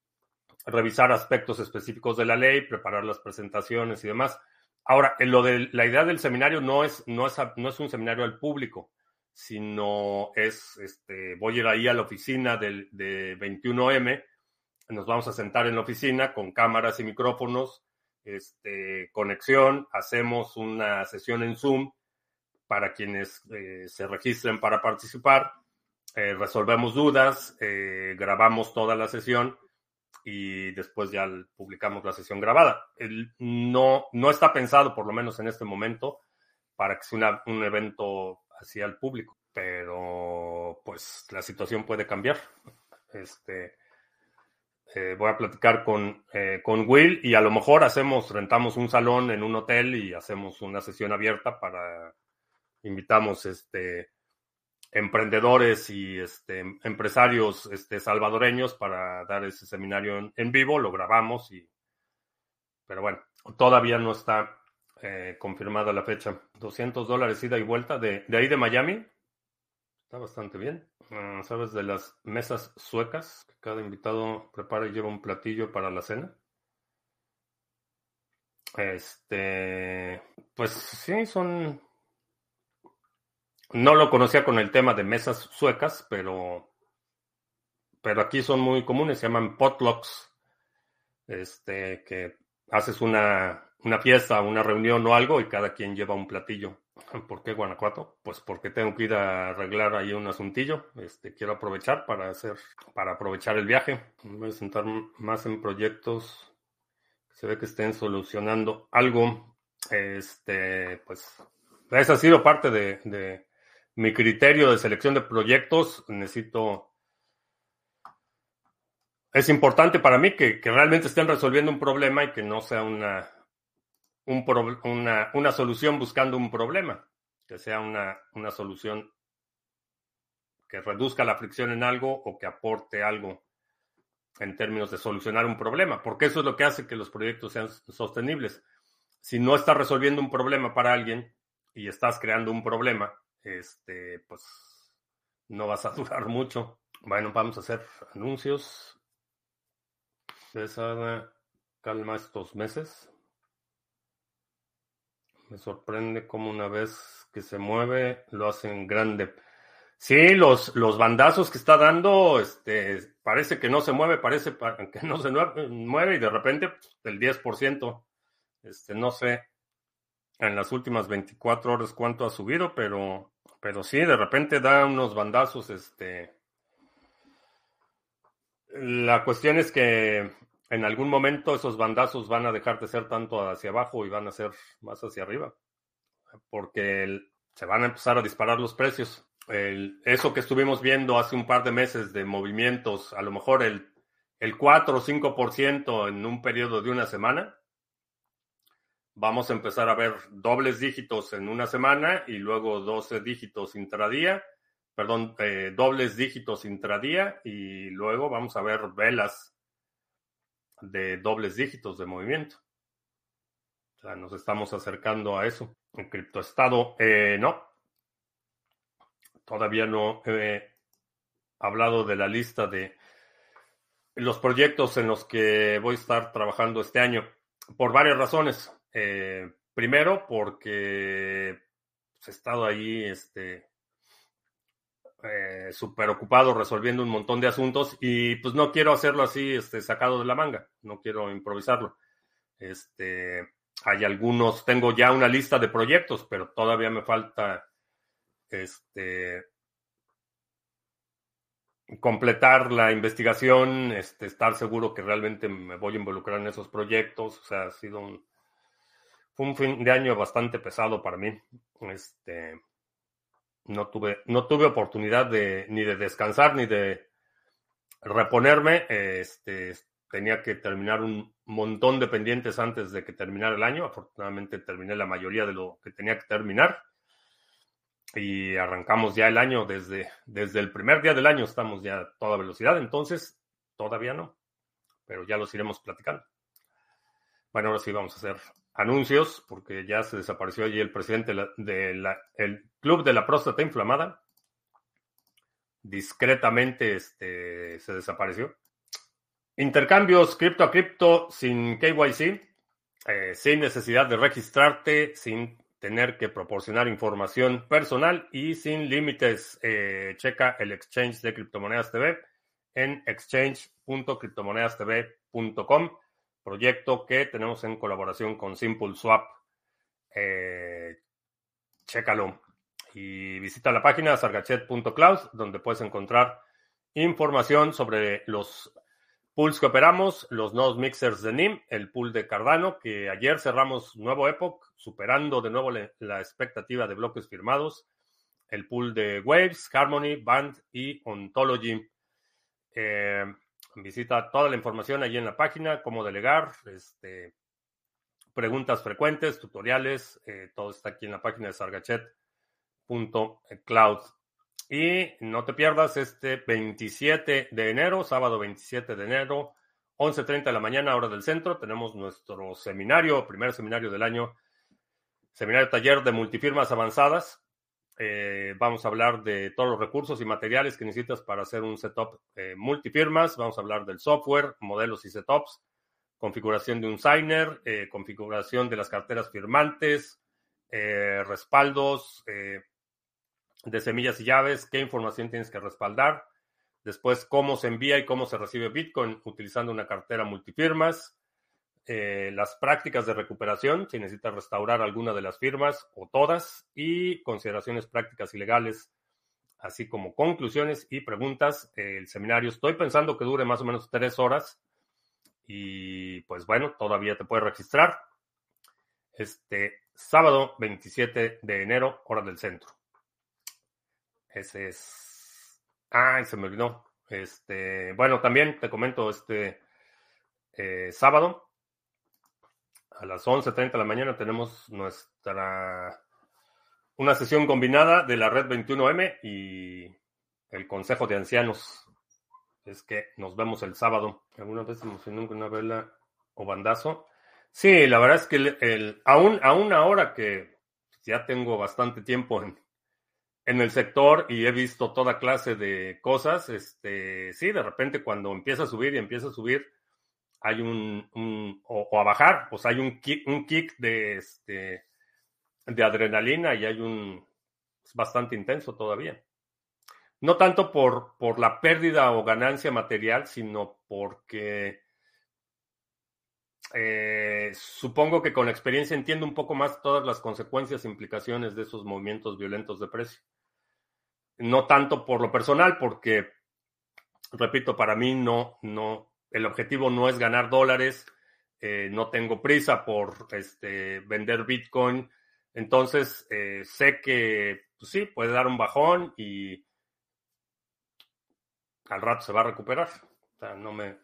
revisar aspectos específicos de la ley, preparar las presentaciones y demás. Ahora, en lo de la idea del seminario no es, no es, no es un seminario al público, sino es, este, voy a ir ahí a la oficina del, de 21M, nos vamos a sentar en la oficina con cámaras y micrófonos, este, conexión, hacemos una sesión en Zoom para quienes eh, se registren para participar, eh, resolvemos dudas, eh, grabamos toda la sesión y después ya publicamos la sesión grabada. no, no está pensado, por lo menos en este momento, para que sea un evento así al público, pero pues la situación puede cambiar. Este, eh, voy a platicar con, eh, con Will y a lo mejor hacemos, rentamos un salón en un hotel y hacemos una sesión abierta para, invitamos este, emprendedores y este, empresarios este, salvadoreños para dar ese seminario en, vivo. Lo grabamos y, pero bueno, todavía no está eh, confirmada la fecha. 200 dólares ida y vuelta de, de ahí de Miami. Está bastante bien. Ah, ¿Sabes de las mesas suecas? Cada invitado prepara y lleva un platillo para la cena. Este, pues sí, son no lo conocía con el tema de mesas suecas, pero, pero aquí son muy comunes, se llaman potlucks, este, que haces una, una fiesta, una reunión o algo y cada quien lleva un platillo. ¿Por qué Guanajuato? Pues porque tengo que ir a arreglar ahí un asuntillo. Este, quiero aprovechar para hacer, para aprovechar el viaje. voy a sentar más en proyectos. Se ve que estén solucionando algo. Este, pues, esa ha sido parte de mi criterio de selección de proyectos, necesito... Es importante para mí que, realmente estén resolviendo un problema y que no sea una, un una, una, solución buscando un problema, que sea una, una solución que reduzca la fricción en algo o que aporte algo en términos de solucionar un problema, porque eso es lo que hace que los proyectos sean sostenibles. Si no estás resolviendo un problema para alguien y estás creando un problema, este, pues no vas a durar mucho. Bueno, vamos a hacer anuncios. César, calma estos meses. Me sorprende cómo una vez que se mueve lo hacen grande. Sí, los, los bandazos que está dando, este, parece que no se mueve, parece que no se mueve y de repente el 10%. Este, no sé en las últimas 24 horas cuánto ha subido, pero, pero sí, de repente da unos bandazos. Este. La cuestión es que en algún momento esos bandazos van a dejar de ser tanto hacia abajo y van a ser más hacia arriba, porque se van a empezar a disparar los precios. eso que estuvimos viendo hace un par de meses de movimientos, a lo mejor el, el 4 o 5% en un periodo de una semana, vamos a empezar a ver dobles dígitos en una semana y luego 12 dígitos intradía, perdón, eh, dobles dígitos intradía y luego vamos a ver velas de dobles dígitos de movimiento. O sea, nos estamos acercando a eso. En criptoestado, eh, no. Todavía no he hablado de la lista de los proyectos en los que voy a estar trabajando este año por varias razones. Eh, primero, porque pues, he estado ahí este, eh, súper ocupado resolviendo un montón de asuntos y pues no quiero hacerlo así este, sacado de la manga, no quiero improvisarlo. Este, hay algunos, tengo ya una lista de proyectos, pero todavía me falta este, completar la investigación, este, estar seguro que realmente me voy a involucrar en esos proyectos. O sea, ha sido un, un fin de año bastante pesado para mí. Este, no tuve, no tuve oportunidad de, ni de descansar ni de reponerme. Este, tenía que terminar un montón de pendientes antes de que terminara el año. Afortunadamente terminé la mayoría de lo que tenía que terminar. y arrancamos ya el año desde, desde el primer día del año, estamos ya a toda velocidad, entonces todavía no, pero ya los iremos platicando. Bueno, ahora sí vamos a hacer anuncios, porque ya se desapareció allí el presidente del Club de la Próstata Inflamada. Discretamente este, se desapareció. Intercambios cripto a cripto sin KYC, eh, sin necesidad de registrarte, sin tener que proporcionar información personal y sin límites. Eh, checa el exchange de criptomonedas TV en exchange.criptomonedastv.com, proyecto que tenemos en colaboración con Simple Swap. Eh, chécalo y visita la página sargachet.cloud donde puedes encontrar información sobre los pools que operamos, los nodos mixers de NIM, el pool de Cardano, que ayer cerramos nuevo Epoch, superando de nuevo la expectativa de bloques firmados, el pool de Waves, Harmony, Band y Ontology. Eh, visita toda la información allí en la página, cómo delegar, este, preguntas frecuentes, tutoriales, eh, todo está aquí en la página de sargachet.cloud. Y no te pierdas este 27 de enero, sábado 27 de enero, 11.30 de la mañana, hora del centro, tenemos nuestro seminario, primer seminario del año, seminario taller de multifirmas avanzadas. Eh, vamos a hablar de todos los recursos y materiales que necesitas para hacer un setup eh, multifirmas. Vamos a hablar del software, modelos y setups, configuración de un signer, eh, configuración de las carteras firmantes, respaldos, de semillas y llaves, qué información tienes que respaldar, después cómo se envía y cómo se recibe Bitcoin utilizando una cartera multifirmas, eh, las prácticas de recuperación, si necesitas restaurar alguna de las firmas o todas, y consideraciones prácticas y legales, así como conclusiones y preguntas. el seminario estoy pensando que dure más o menos tres horas y pues bueno, todavía te puedes registrar. Este sábado 27 de enero, hora del centro. Ese es. Ay, se me olvidó. Este, bueno, también te comento este eh, sábado a las 11:30 de la mañana tenemos nuestra una sesión combinada de la red 21M y el Consejo de Ancianos. Es que nos vemos el sábado. ¿Alguna vez emocionó con una vela o bandazo? Sí, la verdad es que el, aún, aún ahora que ya tengo bastante tiempo en, en el sector y he visto toda clase de cosas, este, sí, de repente cuando empieza a subir y empieza a subir, hay un, o, a bajar, pues hay un kick, un kick de, este, de adrenalina y hay un, es bastante intenso todavía. No tanto por, por la pérdida o ganancia material, sino porque eh, supongo que con la experiencia entiendo un poco más todas las consecuencias e implicaciones de esos movimientos violentos de precio. No tanto por lo personal, porque, repito, para mí no, no, el objetivo no es ganar dólares, eh, no tengo prisa por este, vender Bitcoin, entonces eh, sé que pues sí, puede dar un bajón y al rato se va a recuperar. O sea, no me,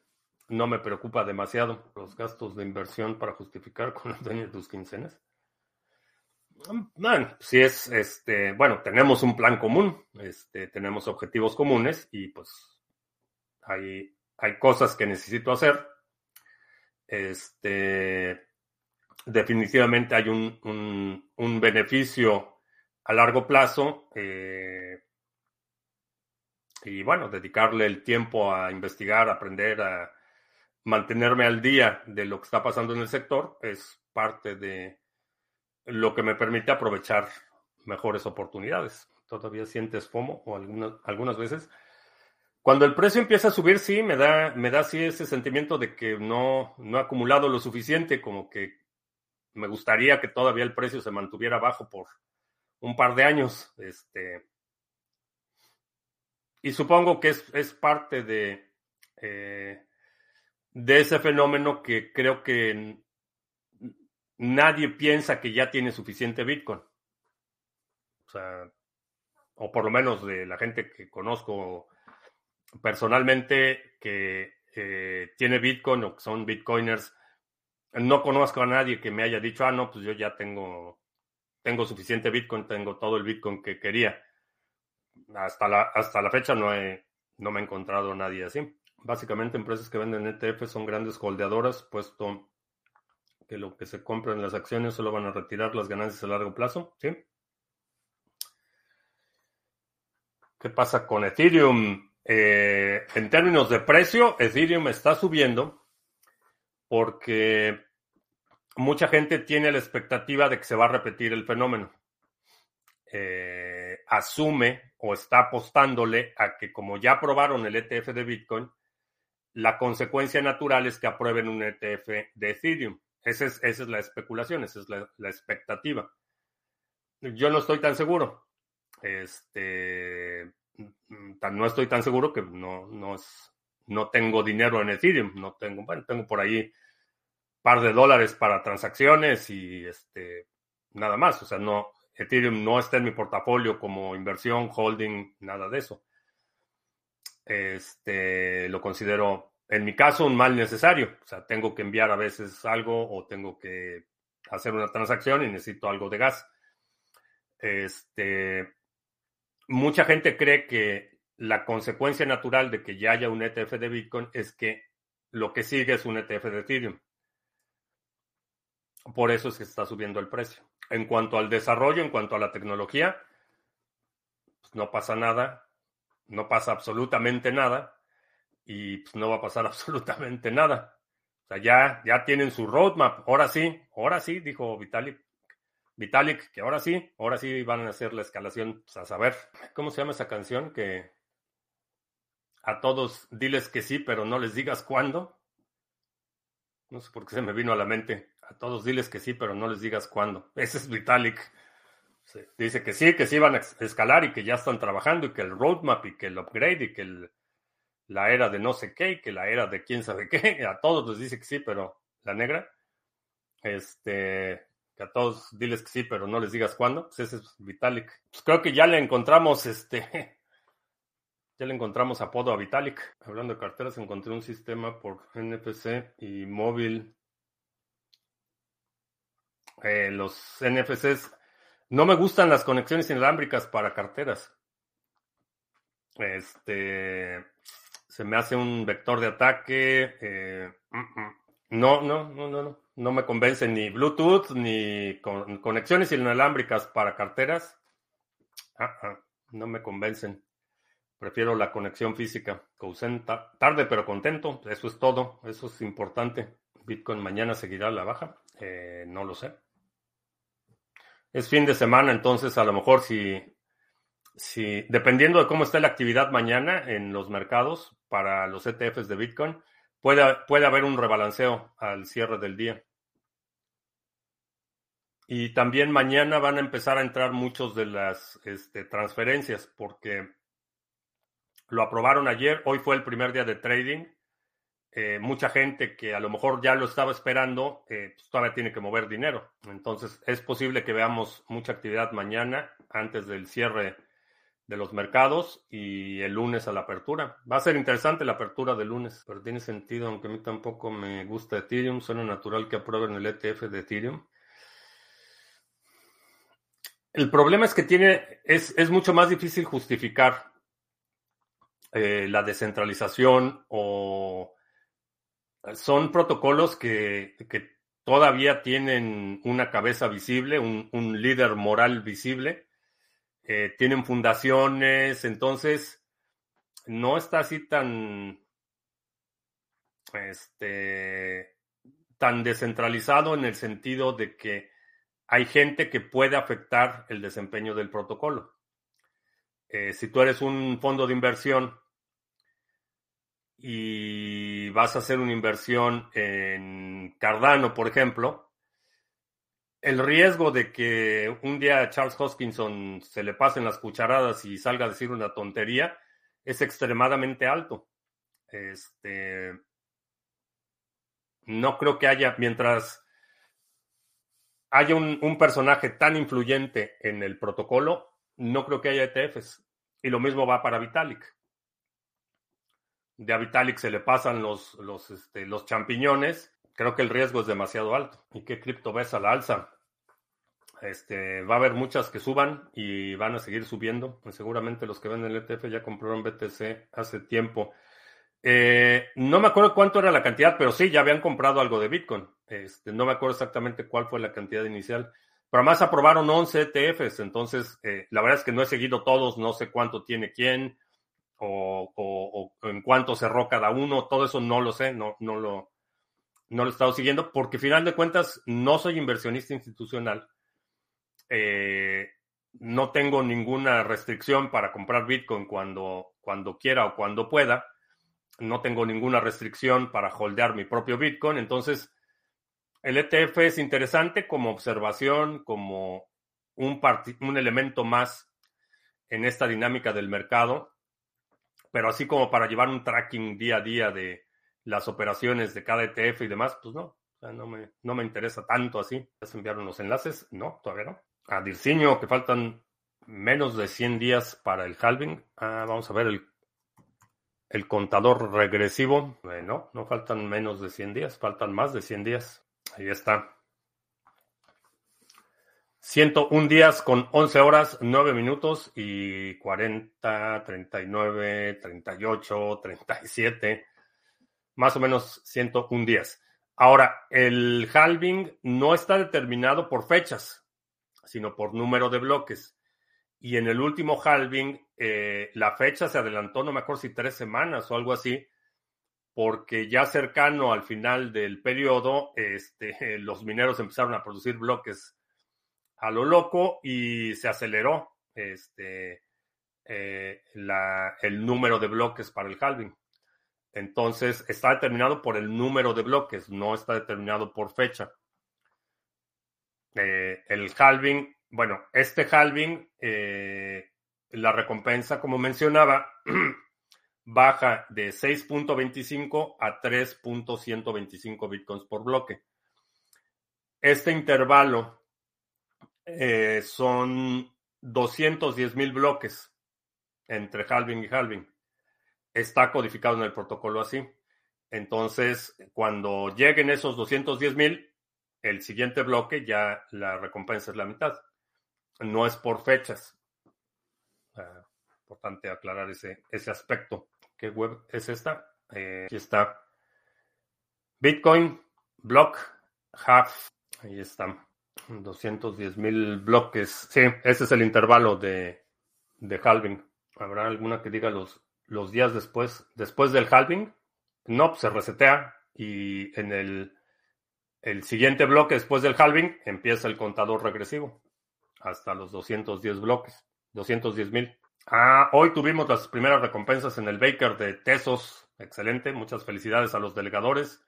no me preocupa demasiado los gastos de inversión para justificar con los dueños de tus quincenas. Bueno, si es, este, bueno, tenemos un plan común, este, tenemos objetivos comunes y pues hay, hay cosas que necesito hacer. Este, definitivamente hay un, beneficio a largo plazo eh, y bueno, dedicarle el tiempo a investigar, aprender, a mantenerme al día de lo que está pasando en el sector es parte de lo que me permite aprovechar mejores oportunidades. Todavía sientes FOMO o algunas veces. Cuando el precio empieza a subir, sí, me da, me da sí ese sentimiento de que no, no he acumulado lo suficiente, como que me gustaría que todavía el precio se mantuviera bajo por un par de años. Este, y supongo que es, es parte de, eh, de ese fenómeno que creo que nadie piensa que ya tiene suficiente Bitcoin. O sea, o por lo menos de la gente que conozco personalmente que eh, tiene Bitcoin o que son Bitcoiners, no conozco a nadie que me haya dicho, ah, no, pues yo ya tengo, tengo suficiente Bitcoin, tengo todo el Bitcoin que quería. Hasta la, hasta la fecha no, he, no me he encontrado nadie así. Básicamente empresas que venden ETF son grandes holdeadoras, puesto que lo que se compra en las acciones solo van a retirar las ganancias a largo plazo. ¿sí? ¿Qué pasa con Ethereum? Eh, en términos de precio, Ethereum está subiendo porque mucha gente tiene la expectativa de que se va a repetir el fenómeno. Eh, asume o está apostándole a que como ya aprobaron el ETF de Bitcoin, la consecuencia natural es que aprueben un ETF de Ethereum. Esa es, la especulación, esa es la, la, expectativa. Yo no estoy tan seguro. Este, no estoy tan seguro que no, no, es, no tengo dinero en Ethereum. No tengo, bueno, tengo por ahí par de dólares para transacciones y este, nada más. O sea, no, Ethereum no está en mi portafolio como inversión, holding, nada de eso este, lo considero, en mi caso, un mal necesario. O sea, tengo que enviar a veces algo o tengo que hacer una transacción y necesito algo de gas. Este, mucha gente cree que la consecuencia natural de que ya haya un ETF de Bitcoin es que lo que sigue es un ETF de Ethereum. Por eso es que está subiendo el precio. En cuanto al desarrollo, en cuanto a la tecnología, pues no pasa nada no pasa absolutamente nada y pues, no va a pasar absolutamente nada. O sea, ya, ya tienen su roadmap. Ahora sí, ahora sí, dijo Vitalik. Vitalik, que ahora sí, ahora sí van a hacer la escalación. Pues, a saber, ¿cómo se llama esa canción? Que a todos diles que sí, pero no les digas cuándo. No sé por qué se me vino a la mente. A todos diles que sí, pero no les digas cuándo. Ese es Vitalik. Dice que sí, que sí van a escalar y que ya están trabajando y que el roadmap y que el upgrade y que la era de no sé qué y que la era de quién sabe qué. A todos les dice que sí, pero la negra, este, que a todos diles que sí, pero no les digas cuándo. Pues ese es Vitalik. Pues creo que ya le encontramos este. Ya le encontramos apodo a Vitalik. Hablando de carteras, encontré un sistema por NFC y móvil. Eh, los NFCs no me gustan las conexiones inalámbricas para carteras. Este se me hace un vector de ataque. Eh, mm, mm. no, no, no, no, no. No me convence ni Bluetooth ni con, conexiones inalámbricas para carteras. Ah, ah, no me convencen. Prefiero la conexión física. Cousenta. Tarde pero contento. Eso es todo. Eso es importante. Bitcoin mañana seguirá la baja. Eh, no lo sé es fin de semana, entonces a lo mejor si, si, dependiendo de cómo esté la actividad mañana en los mercados para los ETFs de Bitcoin, puede haber un rebalanceo al cierre del día. Y también mañana van a empezar a entrar muchos de las este, transferencias porque lo aprobaron ayer, hoy fue el primer día de trading eh, mucha gente que a lo mejor ya lo estaba esperando, eh, pues todavía tiene que mover dinero. Entonces, es posible que veamos mucha actividad mañana antes del cierre de los mercados y el lunes a la apertura. Va a ser interesante la apertura del lunes, pero tiene sentido, aunque a mí tampoco me gusta Ethereum, suena natural que aprueben el ETF de Ethereum. El problema es que tiene, es, es mucho más difícil justificar eh, la descentralización o son protocolos que, todavía tienen una cabeza visible, un, líder moral visible, eh, tienen fundaciones, entonces no está así tan, este, tan descentralizado en el sentido de que hay gente que puede afectar el desempeño del protocolo. Eh, si tú eres un fondo de inversión y vas a hacer una inversión en Cardano, por ejemplo, el riesgo de que un día a Charles Hoskinson se le pasen las cucharadas y salga a decir una tontería es extremadamente alto. Este, no creo que haya, mientras haya un, personaje tan influyente en el protocolo, no creo que haya ETFs. Y lo mismo va para Vitalik de a Vitalik se le pasan los, los, este, los champiñones, creo que el riesgo es demasiado alto. ¿Y qué cripto ves a la alza? Este, va a haber muchas que suban y van a seguir subiendo. Pues seguramente los que venden el ETF ya compraron BTC hace tiempo. Eh, no me acuerdo cuánto era la cantidad, pero sí, ya habían comprado algo de Bitcoin. Este, no me acuerdo exactamente cuál fue la cantidad inicial. Pero además aprobaron 11 ETFs, entonces eh, la verdad es que no he seguido todos, no sé cuánto tiene quién o, en cuánto cerró cada uno, todo eso no lo sé, no, no, lo, no lo he estado siguiendo, porque al final de cuentas no soy inversionista institucional. Eh, no tengo ninguna restricción para comprar Bitcoin cuando, cuando quiera o cuando pueda. No tengo ninguna restricción para holdear mi propio Bitcoin. Entonces, el ETF es interesante como observación, como un, un elemento más en esta dinámica del mercado, pero así como para llevar un tracking día a día de las operaciones de cada ETF y demás, pues no, no, me, no me interesa tanto así. ¿Ya se enviaron los enlaces? No, todavía no. A Dirciño, que faltan menos de 100 días para el halving. Ah, vamos a ver el, el contador regresivo. no, no faltan menos de 100 días, faltan más de 100 días. Ahí está. 101 días con 11 horas, 9 minutos y 40, 39, 38, 37, más o menos 101 días. Ahora, el halving no está determinado por fechas, sino por número de bloques. Y en el último halving, eh, la fecha se adelantó, no me acuerdo si tres semanas o algo así, porque ya cercano al final del periodo, este, los mineros empezaron a producir bloques a lo loco y se aceleró este, eh, el número de bloques para el halving. Entonces, está determinado por el número de bloques, no está determinado por fecha. Eh, el halving, bueno, este halving, eh, la recompensa, como mencionaba, baja de 6.25 a 3.125 bitcoins por bloque. Este intervalo eh, son 210 mil bloques entre halving y halving. Está codificado en el protocolo así. Entonces, cuando lleguen esos 210 mil, el siguiente bloque ya la recompensa es la mitad. No es por fechas. Importante aclarar ese, ese aspecto. ¿Qué web es esta? Eh, aquí está. Bitcoin, block, half. Ahí está. 210 mil bloques. Sí, ese es el intervalo de, de halving. ¿Habrá alguna que diga los, los días después? Después del halving, no, pues se resetea y en el, el siguiente bloque después del halving empieza el contador regresivo hasta los 210 bloques, 210 mil. Ah, hoy tuvimos las primeras recompensas en el Baker de Tesos. Excelente. Muchas felicidades a los delegadores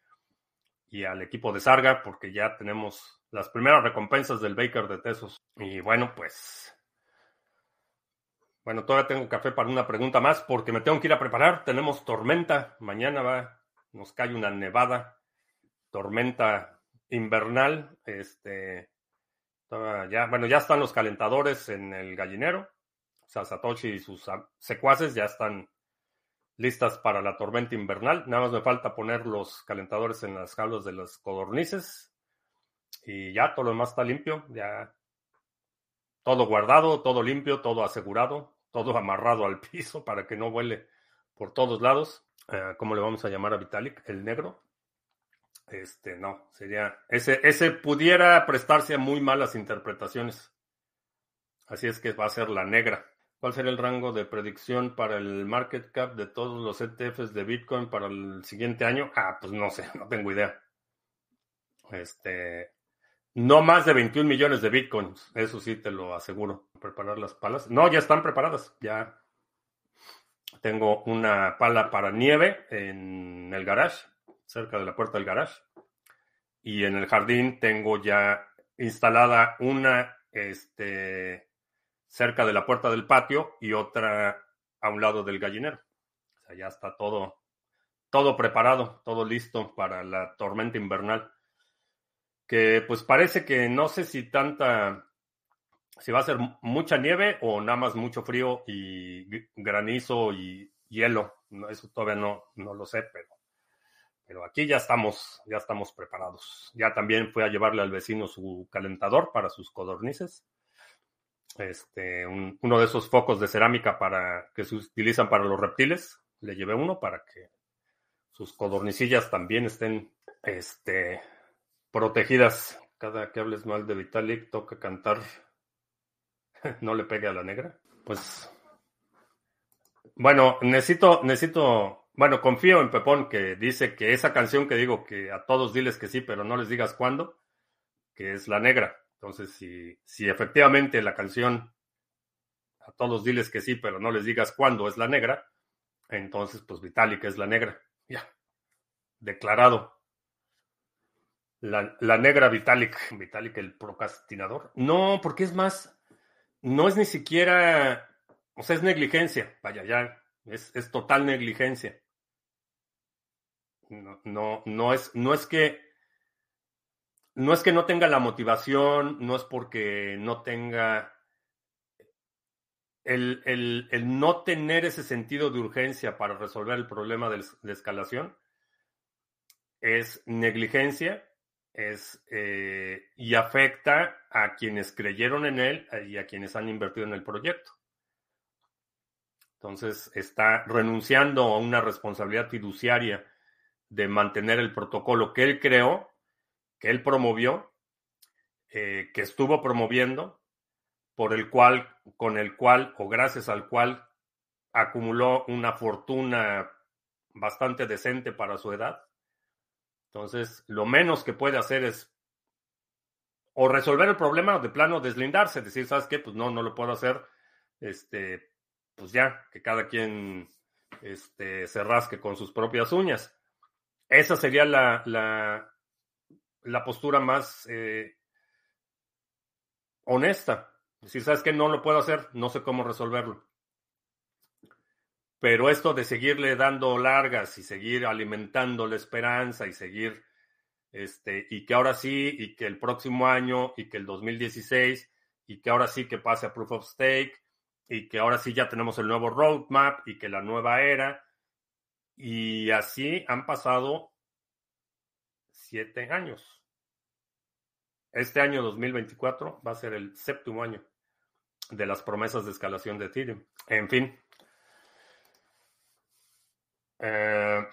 y al equipo de Sarga porque ya tenemos las primeras recompensas del Baker de Tesos. Y bueno, pues. Bueno, todavía tengo café para una pregunta más porque me tengo que ir a preparar. Tenemos tormenta. Mañana va, nos cae una nevada. Tormenta invernal. Este. Ya, bueno, ya están los calentadores en el gallinero. Satoshi y sus secuaces ya están listas para la tormenta invernal. Nada más me falta poner los calentadores en las jaulas de las codornices. Y ya todo lo demás está limpio. Ya todo guardado, todo limpio, todo asegurado, todo amarrado al piso para que no vuele por todos lados. Eh, ¿Cómo le vamos a llamar a Vitalik? El negro. Este, no, sería. Ese, ese pudiera prestarse a muy malas interpretaciones. Así es que va a ser la negra. ¿Cuál sería el rango de predicción para el market cap de todos los ETFs de Bitcoin para el siguiente año? Ah, pues no sé, no tengo idea. Este, no más de 21 millones de Bitcoins, eso sí te lo aseguro. Preparar las palas. No, ya están preparadas, ya tengo una pala para nieve en el garage, cerca de la puerta del garage. Y en el jardín tengo ya instalada una, este, cerca de la puerta del patio y otra a un lado del gallinero. O ya está todo, todo preparado, todo listo para la tormenta invernal. Que pues parece que no sé si tanta, si va a ser mucha nieve o nada más mucho frío y granizo y hielo. eso todavía no, no lo sé, pero Pero aquí ya estamos, ya estamos preparados. Ya también fue a llevarle al vecino su calentador para sus codornices. Este, uno de esos focos de cerámica para que se utilizan para los reptiles. Le llevé uno para que sus codornicillas también estén este, protegidas. Cada que hables mal de Vitalik, toca cantar. no le pegue a la negra. Pues, bueno, necesito, necesito bueno, confío en Pepón que dice que esa canción que digo que a todos diles que sí, pero no les digas cuándo, que es la negra. Entonces, si, si efectivamente la canción a todos diles que sí, pero no les digas cuándo es la negra, entonces pues Vitalik es la negra. Ya. Declarado. La, la negra Vitalik. Vitalik el procrastinador. No, porque es más, no es ni siquiera, o sea, es negligencia. Vaya, ya, es, es total negligencia. No, no, es, no es que no es que no tenga la motivación, no es porque no tenga el, el, el, no tener ese sentido de urgencia para resolver el problema de, de escalación es negligencia es, eh, y afecta a quienes creyeron en él y a quienes han invertido en el proyecto. Entonces está renunciando a una responsabilidad fiduciaria de mantener el protocolo que él creó, que él promovió, eh, que estuvo promoviendo, por el cual, con el cual o gracias al cual acumuló una fortuna bastante decente para su edad. Entonces, lo menos que puede hacer es o resolver el problema de plano deslindarse, decir, ¿sabes qué? Pues no, no lo puedo hacer. Este, pues ya, que cada quien este, se rasque con sus propias uñas. Esa sería la, la, postura más eh, honesta. Si sabes que no lo puedo hacer, no sé cómo resolverlo. Pero esto de seguirle dando largas y seguir alimentando la esperanza y seguir, este, y que ahora sí, y que el próximo año, y que el 2016, y que ahora sí que pase a Proof of Stake, y que ahora sí ya tenemos el nuevo roadmap, y que la nueva era, y así han pasado siete años. Este año 2024 va a ser el séptimo año de las promesas de escalación de Ethereum. En fin. Eh,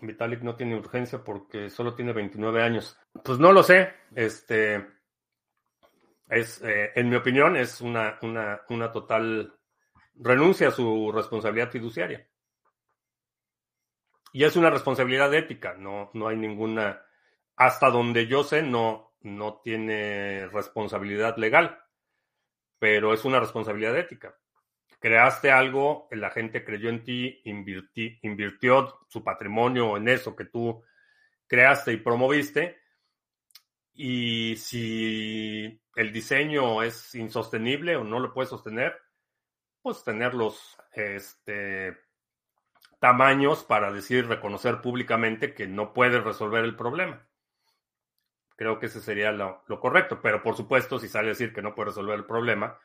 Vitalik no tiene urgencia porque solo tiene 29 años. Pues no lo sé. Este es, eh, en mi opinión, es una, una, una total renuncia a su responsabilidad fiduciaria. Y es una responsabilidad ética, no, no hay ninguna, hasta donde yo sé, no, no tiene responsabilidad legal, pero es una responsabilidad ética. Creaste algo, la gente creyó en ti, invirtió su patrimonio en eso que tú creaste y promoviste, y si el diseño es insostenible o no lo puedes sostener, pues tenerlos este, tamaños para decir, reconocer públicamente que no puede resolver el problema. Creo que ese sería lo, correcto, pero por supuesto, si sale a decir que no puede resolver el problema,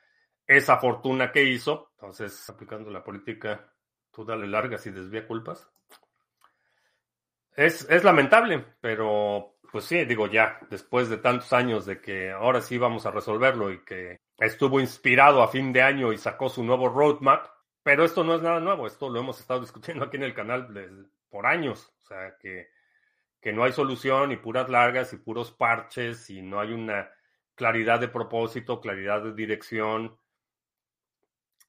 esa fortuna que hizo, entonces aplicando la política, tú dale largas y desvía culpas. Es, es lamentable, pero pues sí, digo ya, después de tantos años de que ahora sí vamos a resolverlo y que estuvo inspirado a fin de año y sacó su nuevo roadmap, pero esto no es nada nuevo, esto lo hemos estado discutiendo aquí en el canal por años, o sea que, que no hay solución y puras largas y puros parches y no hay una claridad de propósito, claridad de dirección,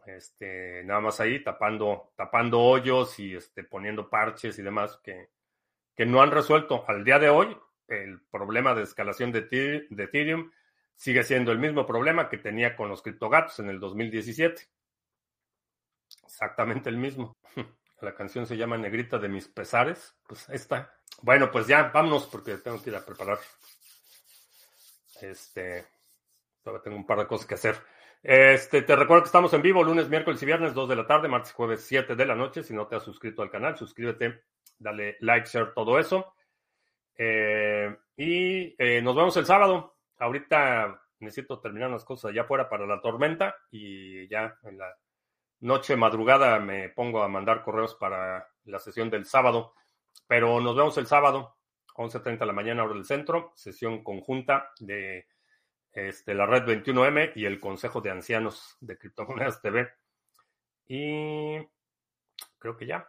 este, nada más ahí tapando, tapando hoyos y este, poniendo parches y demás que, que no han resuelto al día de hoy el problema de escalación de, de Ethereum sigue siendo el mismo problema que tenía con los criptogatos en el 2017. Exactamente el mismo. La canción se llama Negrita de mis pesares. Pues ahí está. Bueno, pues ya, vámonos porque tengo que ir a preparar. Este, todavía tengo un par de cosas que hacer. Este, te recuerdo que estamos en vivo lunes, miércoles y viernes, 2 de la tarde, martes y jueves, 7 de la noche. Si no te has suscrito al canal, suscríbete, dale like, share, todo eso. Eh, y eh, nos vemos el sábado. Ahorita necesito terminar unas cosas allá afuera para la tormenta y ya en la noche, madrugada, me pongo a mandar correos para la sesión del sábado. Pero nos vemos el sábado, 11.30 de la mañana, hora del centro, sesión conjunta de este, la red 21M y el Consejo de Ancianos de Criptomonedas TV. Y creo que ya.